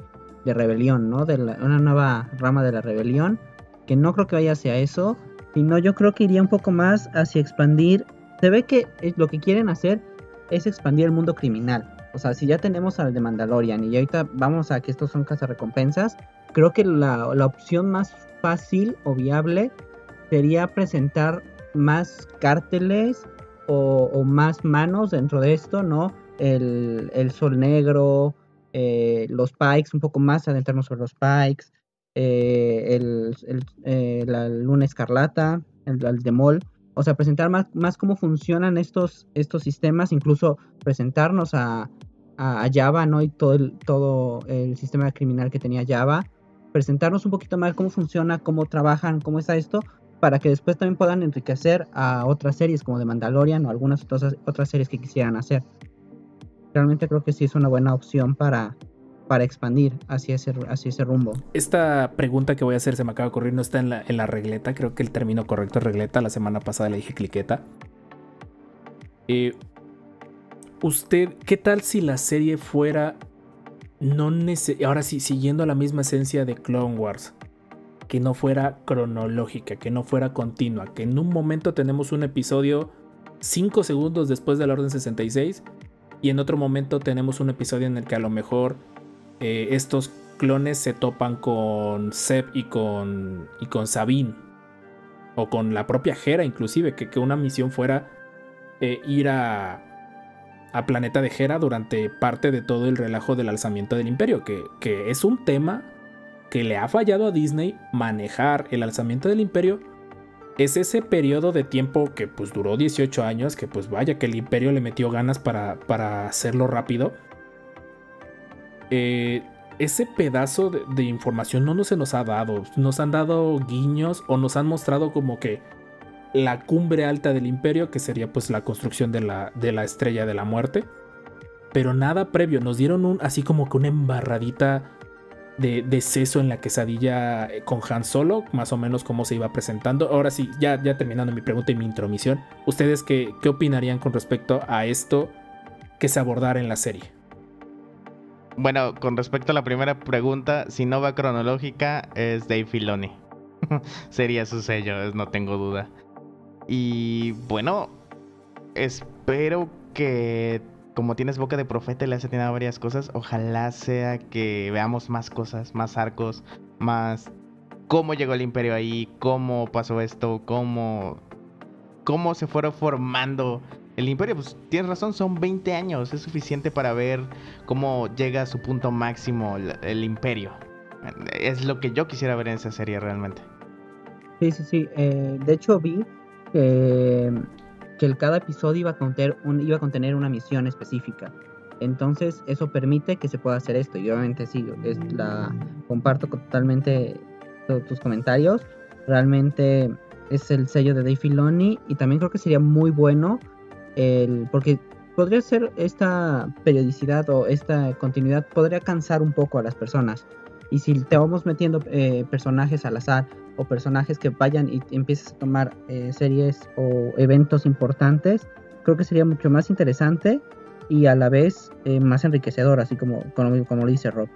rebelión, ¿no? De una nueva rama de la rebelión que no creo que vaya hacia eso, sino yo creo que iría un poco más hacia expandir. Se ve que lo que quieren hacer es expandir el mundo criminal. O sea, si ya tenemos al de Mandalorian y ahorita vamos a que estos son cazarrecompensas, creo que la, opción más fácil o viable sería presentar más cárteles o, más manos dentro de esto, ¿no? El, Sol Negro, eh, los Pikes, un poco más adentrarnos sobre los Pikes, eh, el, eh, la Luna Escarlata, el, el Demol. O sea, presentar más, más cómo funcionan estos, estos sistemas, incluso presentarnos a, a, Java, ¿no? Y todo el, todo el sistema criminal que tenía Java. Presentarnos un poquito más cómo funciona, cómo trabajan, cómo está esto, para que después también puedan enriquecer a otras series como de Mandalorian o algunas otras, otras series que quisieran hacer. Realmente creo que sí es una buena opción para, para expandir hacia ese, ese rumbo. Esta pregunta que voy a hacer se me acaba de ocurrir, no está en la, en la regleta, creo que el término correcto es regleta, la semana pasada le dije cliqueta. Eh, ¿Usted qué tal si la serie fuera no ahora sí, siguiendo la misma esencia de Clone Wars? Que no fuera cronológica, que no fuera continua, que en un momento tenemos un episodio 5 segundos después de la Orden 66 y en otro momento tenemos un episodio en el que a lo mejor eh, estos clones se topan con Seb y con, y con Sabine. O con la propia Hera inclusive, que, que una misión fuera eh, ir a, a Planeta de Hera durante parte de todo el relajo del alzamiento del imperio, que, que es un tema que le ha fallado a Disney manejar el alzamiento del imperio. Es ese periodo de tiempo que pues duró 18 años, que pues vaya que el imperio le metió ganas para, para hacerlo rápido eh, ese pedazo de, información no, no se nos ha dado. Nos han dado guiños o nos han mostrado como que la cumbre alta del imperio, que sería pues la construcción de la, de la estrella de la muerte. Pero nada previo, nos dieron un, así como que una embarradita de, de seso en la quesadilla eh, con Han Solo, más o menos cómo se iba presentando. Ahora sí, ya, ya terminando mi pregunta y mi intromisión, ¿ustedes qué, qué opinarían con respecto a esto que se abordara en la serie? Bueno, con respecto a la primera pregunta, si no va cronológica, es Dave Filoni. Sería su sello, no tengo duda. Y bueno, espero que como tienes boca de profeta y le has atinado varias cosas, ojalá sea que veamos más cosas, más arcos, más cómo llegó el imperio ahí, cómo pasó esto, cómo cómo se fueron formando el imperio. Pues tienes razón, son 20 años, es suficiente para ver cómo llega a su punto máximo el, el imperio. Es lo que yo quisiera ver en esa serie realmente. Sí, sí, sí. eh, de hecho vi que, que el cada episodio iba a, contener un, iba a contener una misión específica. Entonces eso permite que se pueda hacer esto. Y obviamente sí, es la, comparto totalmente tus comentarios. Realmente es el sello de Dave Filoni y también creo que sería muy bueno el, porque podría ser esta periodicidad o esta continuidad podría cansar un poco a las personas. Y si te vamos metiendo eh, personajes al azar o personajes que vayan y empiezas a tomar eh, series o eventos importantes, creo que sería mucho más interesante y a la vez eh, más enriquecedor, así como, como, como lo dice Rob.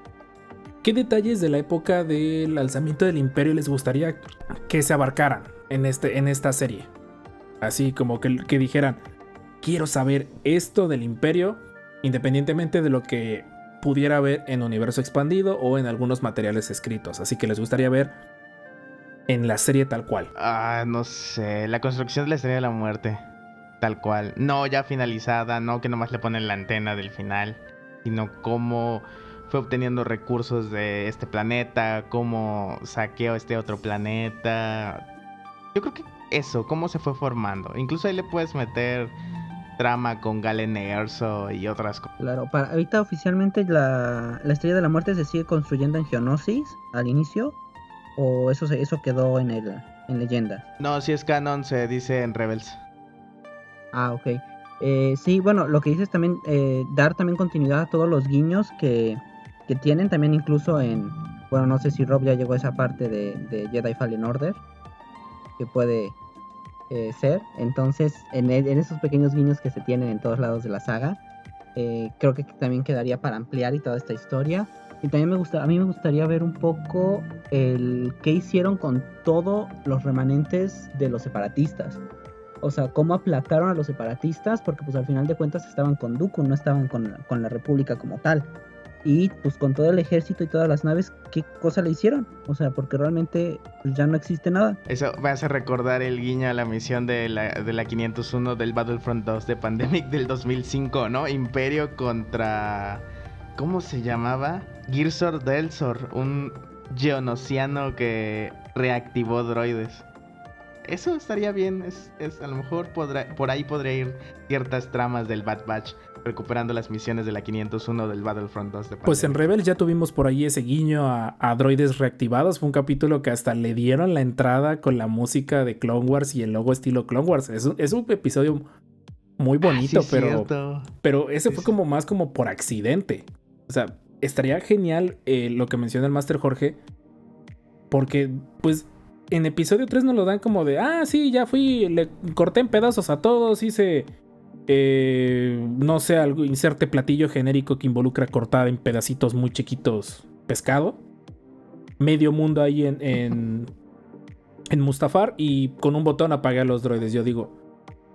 ¿Qué detalles de la época del alzamiento del imperio les gustaría que se abarcaran en, este, en esta serie? Así como que, que dijeran, quiero saber esto del imperio, independientemente de lo que pudiera ver en universo expandido o en algunos materiales escritos. Así que les gustaría ver en la serie tal cual. Ah, no sé, la construcción de la estrella de la muerte. Tal cual. No ya finalizada, no que nomás le ponen la antena del final, sino cómo fue obteniendo recursos de este planeta, cómo saqueó este otro planeta. Yo creo que eso, cómo se fue formando. Incluso ahí le puedes meter trama con Galen Erso y otras cosas. Claro, para, ahorita oficialmente la, la estrella de la muerte se sigue construyendo en Geonosis al inicio, o eso, se- eso quedó en, el, en leyendas. No, si es canon, se dice en Rebels. Ah, ok. Eh, sí, bueno, lo que dices también, eh, dar también continuidad a todos los guiños que, que tienen, también incluso en, bueno, no sé si Rob ya llegó a esa parte de, de Jedi Fallen Order, que puede eh, ser. Entonces, en, en esos pequeños guiños que se tienen en todos lados de la saga, eh, creo que también quedaría para ampliar y toda esta historia. Y también me gusta, a mí me gustaría ver un poco el qué hicieron con todos los remanentes de los separatistas. O sea, cómo aplacaron a los separatistas, porque pues al final de cuentas estaban con Dooku, no estaban con, con la República como tal. Y pues con todo el ejército y todas las naves, ¿qué cosa le hicieron? O sea, porque realmente pues, ya no existe nada. Eso me hace recordar el guiño a la misión de la, de la 501 del Battlefront 2 de Pandemic del 2005, ¿no? Imperio contra... ¿Cómo se llamaba? Girsor Delsor, un geonosiano que reactivó droides. Eso estaría bien, es, es- a lo mejor podrá- por ahí podría ir ciertas tramas del Bad Batch, recuperando las misiones de la 501 del Battlefront 2 de Pues en. Rebels ya tuvimos por ahí ese guiño a, a droides reactivados. Fue un capítulo que hasta le dieron la entrada con la música de Clone Wars y el logo estilo Clone Wars. Es un, es un episodio muy bonito, Ah, sí, pero, cierto. pero ese Sí, fue como más como por accidente. O sea, estaría genial eh, lo que menciona el Master Jorge. Porque, pues, en episodio 3 nos lo dan como de, ah, sí, ya fui, le corté en pedazos a todos, hice, eh, no sé, algo, inserte platillo genérico que involucra cortar en pedacitos muy chiquitos pescado. Medio mundo ahí en, en, en Mustafar y con un botón apagué a los droides. Yo digo,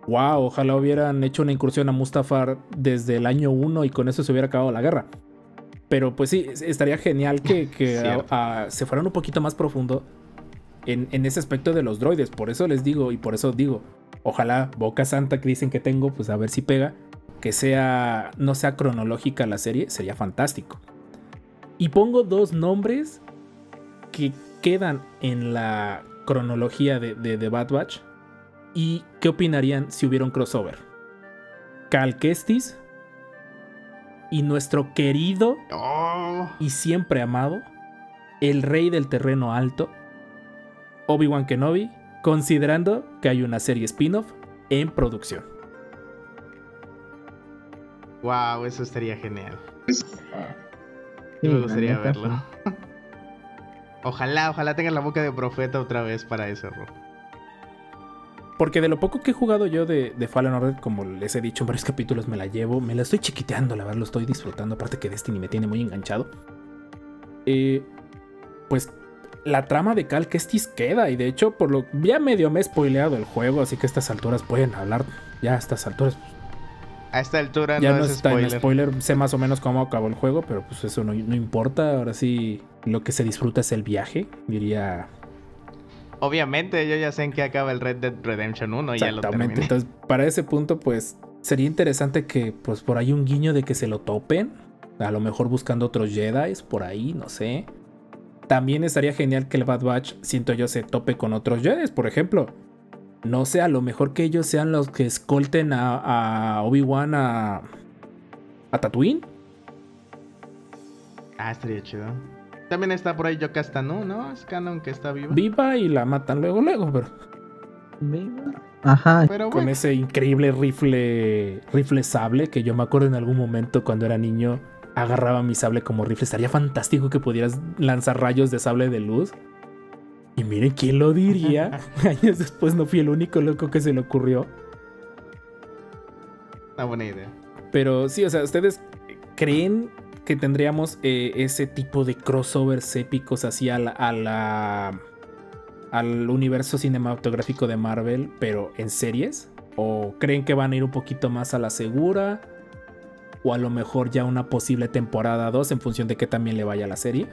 wow, ojalá hubieran hecho una incursión a Mustafar desde el año 1 y con eso se hubiera acabado la guerra. Pero pues sí, es- estaría genial que, que a- Cierto. a- se fueran un poquito más profundo en, en ese aspecto de los droides. Por eso les digo, y por eso digo, ojalá Boca Santa que dicen que tengo, pues a ver si pega, que sea, no sea cronológica la serie, sería fantástico. Y pongo dos nombres que quedan en la cronología de, de, de Bad Batch. ¿Y qué opinarían si hubiera un crossover? Cal Kestis y nuestro querido Oh, y siempre amado, el rey del terreno alto, Obi-Wan Kenobi considerando que hay una serie spin-off en producción. Wow, eso estaría genial. Sí, me gustaría verlo. Ojalá, ojalá tengas la boca de profeta otra vez para eso, Ro. Porque de lo poco que he jugado yo de, de Fallen Order, como les he dicho en varios capítulos, me la llevo, me la estoy chiquiteando, la verdad, lo estoy disfrutando. Aparte que Destiny me tiene muy enganchado. Eh, pues la trama de Cal Kestis queda, y de hecho, por lo ya medio me he spoileado el juego, así que a estas alturas pueden hablar. Ya a estas alturas A esta altura ya no, no, es está spoiler. en spoiler, sé más o menos cómo acabó el juego, pero pues eso no, no importa. Ahora sí, lo que se disfruta es el viaje, diría Obviamente, yo ya sé en qué acaba el Red Dead Redemption 1 y ya lo Exactamente. terminé. Entonces, para ese punto, pues sería interesante que, pues por ahí un guiño de que se lo topen. A lo mejor buscando otros Jedi por ahí, no sé. También estaría genial que el Bad Batch, siento yo, se tope con otros Jedi, por ejemplo. No sé, a lo mejor que ellos sean los que escolten a, a Obi-Wan a, a Tatooine. Ah, estaría chido. También está por ahí Yoka Stanu, ¿no? Es canon que está viva. Viva y la matan luego, luego, pero Ajá, Pero con bueno, ese increíble rifle, rifle sable que yo me acuerdo en algún momento cuando era niño agarraba mi sable como rifle. Estaría fantástico que pudieras lanzar rayos de sable de luz. Y miren quién lo diría. Años después no fui el único loco que se le ocurrió. una buena idea. Pero sí, o sea, ¿ustedes creen que tendríamos eh, ese tipo de crossovers épicos así a la, a la- al universo cinematográfico de Marvel, pero en series? ¿O creen que van a ir un poquito más a la segura? ¿O a lo mejor ya una posible temporada 2 en función de que también le vaya a la serie?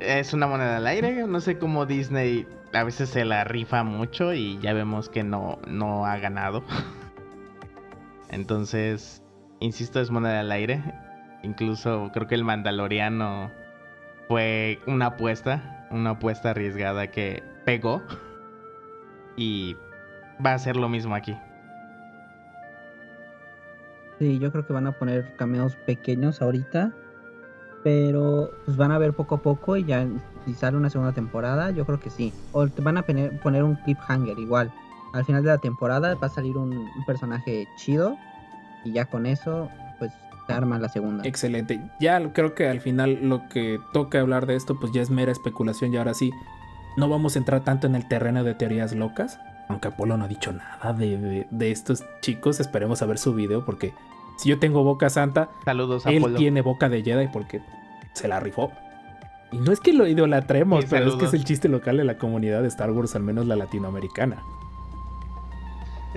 Es una moneda al aire. No sé cómo Disney a veces se la rifa mucho y ya vemos que no, no ha ganado. Entonces, insisto, es moneda al aire. Incluso creo que el Mandaloriano fue una apuesta, una apuesta arriesgada que pegó. Y va a ser lo mismo aquí. Sí, yo creo que van a poner cameos pequeños ahorita. Pero pues van a ver poco a poco y ya si sale una segunda temporada, yo creo que sí. O te van a poner, un cliffhanger igual. Al final de la temporada va a salir un personaje chido y ya con eso pues se arma la segunda. Excelente. Ya creo que al final lo que toca hablar de esto pues ya es mera especulación y ahora sí no vamos a entrar tanto en el terreno de teorías locas. Aunque Apolo no ha dicho nada de, de- de estos chicos, esperemos a ver su video porque si yo tengo boca santa, Saludos él tiene boca de Jedi porque se la rifó. Y no es que lo idolatremos, Sí, pero es que es el chiste local de la comunidad de Star Wars, al menos la latinoamericana.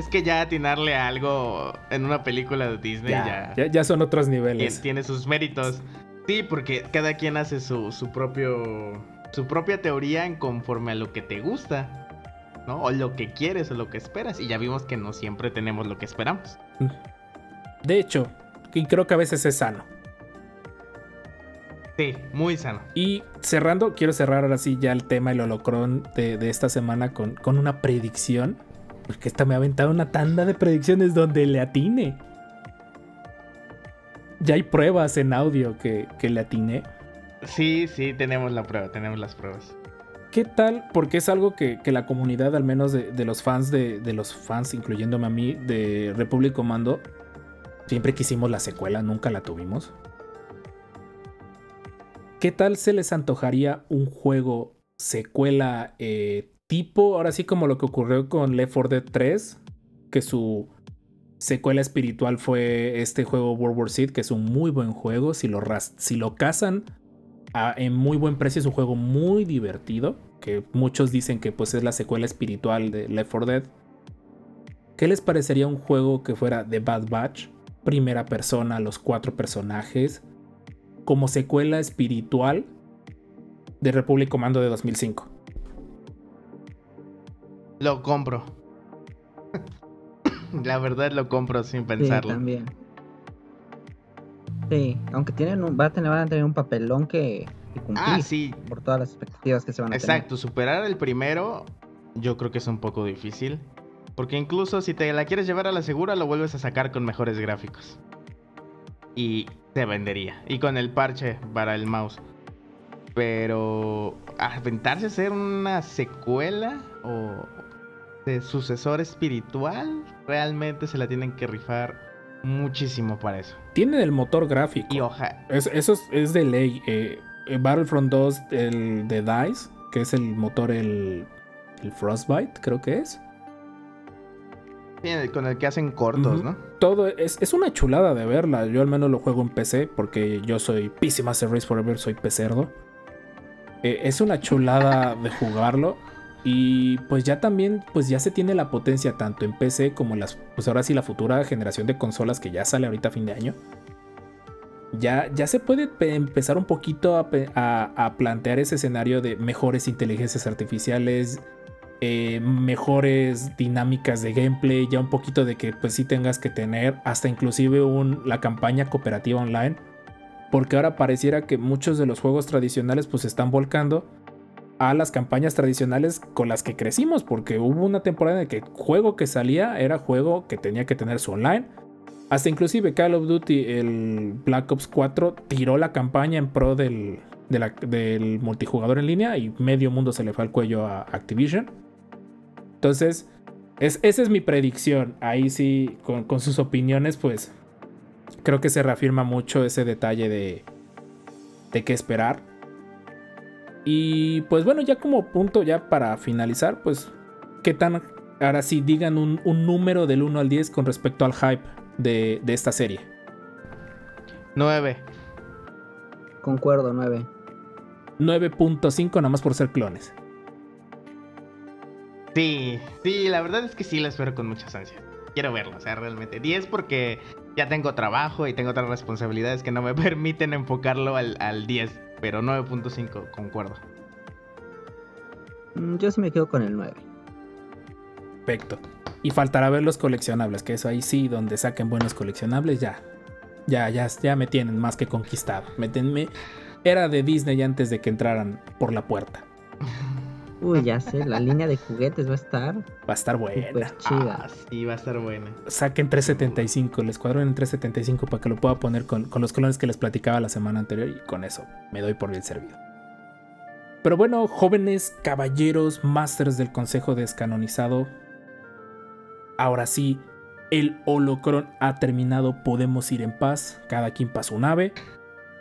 Es que ya atinarle a algo en una película de Disney Ya, ya, ya, ya son otros niveles. tiene sus méritos. Sí, porque cada quien hace su, su propio su propia teoría en conforme a lo que te gusta, ¿no? O lo que quieres o lo que esperas. Y ya vimos que no siempre tenemos lo que esperamos. De hecho, y creo que a veces es sano. Sí, muy sano. Y cerrando, quiero cerrar ahora sí ya el tema, el holocrón de, de esta semana con, con una predicción. Porque esta me ha aventado una tanda de predicciones donde le atine. Ya hay pruebas en audio que, que le atiné. Sí, sí, tenemos la prueba, tenemos las pruebas. ¿Qué tal? Porque es algo que, que la comunidad, al menos de, de los fans, de, de los fans, incluyéndome a mí, de Republic Commando, siempre quisimos la secuela, nunca la tuvimos. ¿Qué tal se les antojaría un juego secuela eh, tipo, ahora sí como lo que ocurrió con Left 4 Dead 3, que su secuela espiritual fue este juego World War Z, que es un muy buen juego, si lo, si lo cazan en muy buen precio, es un juego muy divertido, que muchos dicen que pues es la secuela espiritual de Left 4 Dead. ¿Qué les parecería un juego que fuera de Bad Batch? Primera persona, los cuatro personajes, como secuela espiritual de Republic Commando de 2005. Lo compro. la verdad lo compro sin Sí, pensarlo. también. Sí, aunque tienen un- va a tener, van a tener un papelón que, que cumplir ah, sí, por todas las expectativas que se van a Exacto, superar el primero yo creo que es un poco difícil. Porque incluso si te la quieres llevar a la segura, lo vuelves a sacar con mejores gráficos. Y se vendería. Y con el parche para el mouse. Pero aventarse a hacer una secuela o de sucesor espiritual, realmente se la tienen que rifar muchísimo para eso. Tiene el motor gráfico. Y oja, Es- eso es, es de ley. Eh, eh, Battlefront 2, el de DICE, que es el motor, el, el Frostbite, creo que es. sí, con el que hacen cortos. ¿no? Todo es, es una chulada de verla. Yo al menos lo juego en PC porque yo soy PC Master Race Forever, soy pecerdo. Eh, es una chulada de jugarlo. Y pues ya también, pues ya se tiene la potencia tanto en PC como las, pues ahora sí la futura generación de consolas que ya sale ahorita a fin de año. Ya, ya se puede pe- empezar un poquito a, a- a plantear ese escenario de mejores inteligencias artificiales, eh, mejores dinámicas de gameplay, ya un poquito de que pues sí tengas que tener hasta inclusive un, la campaña cooperativa online. Porque ahora pareciera que muchos de los juegos tradicionales pues se están volcando a las campañas tradicionales con las que crecimos, porque hubo una temporada en que juego que salía era juego que tenía que tener su online. Hasta inclusive Call of Duty, el Black Ops 4, tiró la campaña en pro del, de la- del multijugador en línea y medio mundo se le fue al cuello a Activision. Entonces, es, esa es mi predicción. Ahí sí, con, con sus opiniones, pues creo que se reafirma mucho ese detalle de, de qué esperar. Y pues bueno, ya como punto, ya para finalizar, pues, ¿qué tan... Ahora sí, digan un, un número del 1 al 10 con respecto al hype de, de esta serie. 9. Concuerdo, 9. 9.5 nada más por ser clones. Sí, sí, la verdad es que sí la espero con muchas ansias. Quiero verlo, o sea, realmente. 10 porque ya tengo trabajo y tengo otras responsabilidades que no me permiten enfocarlo al, al 10, pero 9.5, concuerdo. Mm, Yo sí me quedo con el 9. Perfecto. Y faltará ver los coleccionables, que eso ahí sí, donde saquen buenos coleccionables, ya. Ya, ya, ya me tienen más que conquistado. Me ten- me- Era de Disney antes de que entraran por la puerta. Uy, ya sé, la línea de juguetes va a estar Va a estar buena. súper chida. Ah, sí, va a estar buena. Saquen 375, el escuadrón en 375 para que lo pueda poner con, con los clones que les platicaba la semana anterior y con eso me doy por bien servido. Pero bueno, jóvenes caballeros, masters del Consejo Descanonizado, ahora sí, el holocron ha terminado, podemos ir en paz, cada quien para su nave.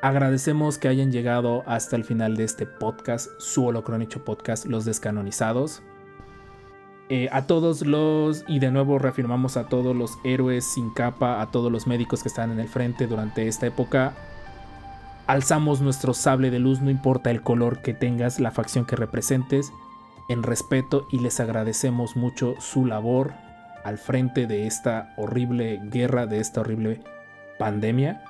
Agradecemos que hayan llegado hasta el final de este podcast, su holocron hecho podcast, Los Descanonizados. Eh, a todos los, y de nuevo reafirmamos a todos los héroes sin capa, a todos los médicos que están en el frente durante esta época. Alzamos nuestro sable de luz, no importa el color que tengas, la facción que representes, en respeto y les agradecemos mucho su labor al frente de esta horrible guerra, de esta horrible pandemia.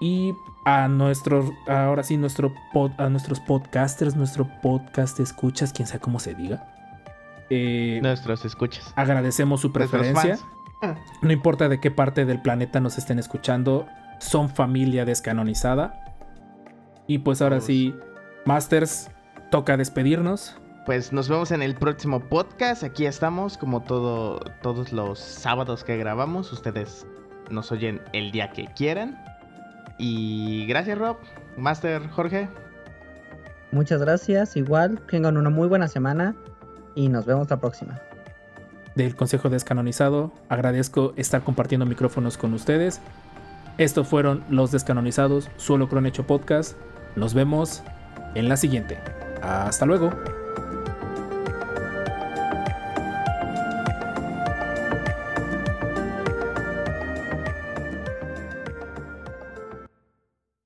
Y a nuestros, ahora sí, nuestro pod- a nuestros podcasters, nuestro podcast escuchas, quien sea cómo se diga. Eh, Nuestros escuchas. agradecemos su preferencia. No importa de qué parte del planeta nos estén escuchando, son familia descanonizada. Y pues ahora sí, Masters, toca despedirnos. Pues nos vemos en el próximo podcast. Aquí estamos, como todo, todos los sábados que grabamos. Ustedes nos oyen el día que quieran. Y gracias, Rob. Master Jorge. Muchas gracias, igual, tengan una muy buena semana y nos vemos la próxima. del Consejo Descanonizado. Agradezco estar compartiendo micrófonos con ustedes. Estos fueron los Descanonizados, su Holocron Hecho Podcast. Nos vemos en la siguiente. Hasta luego.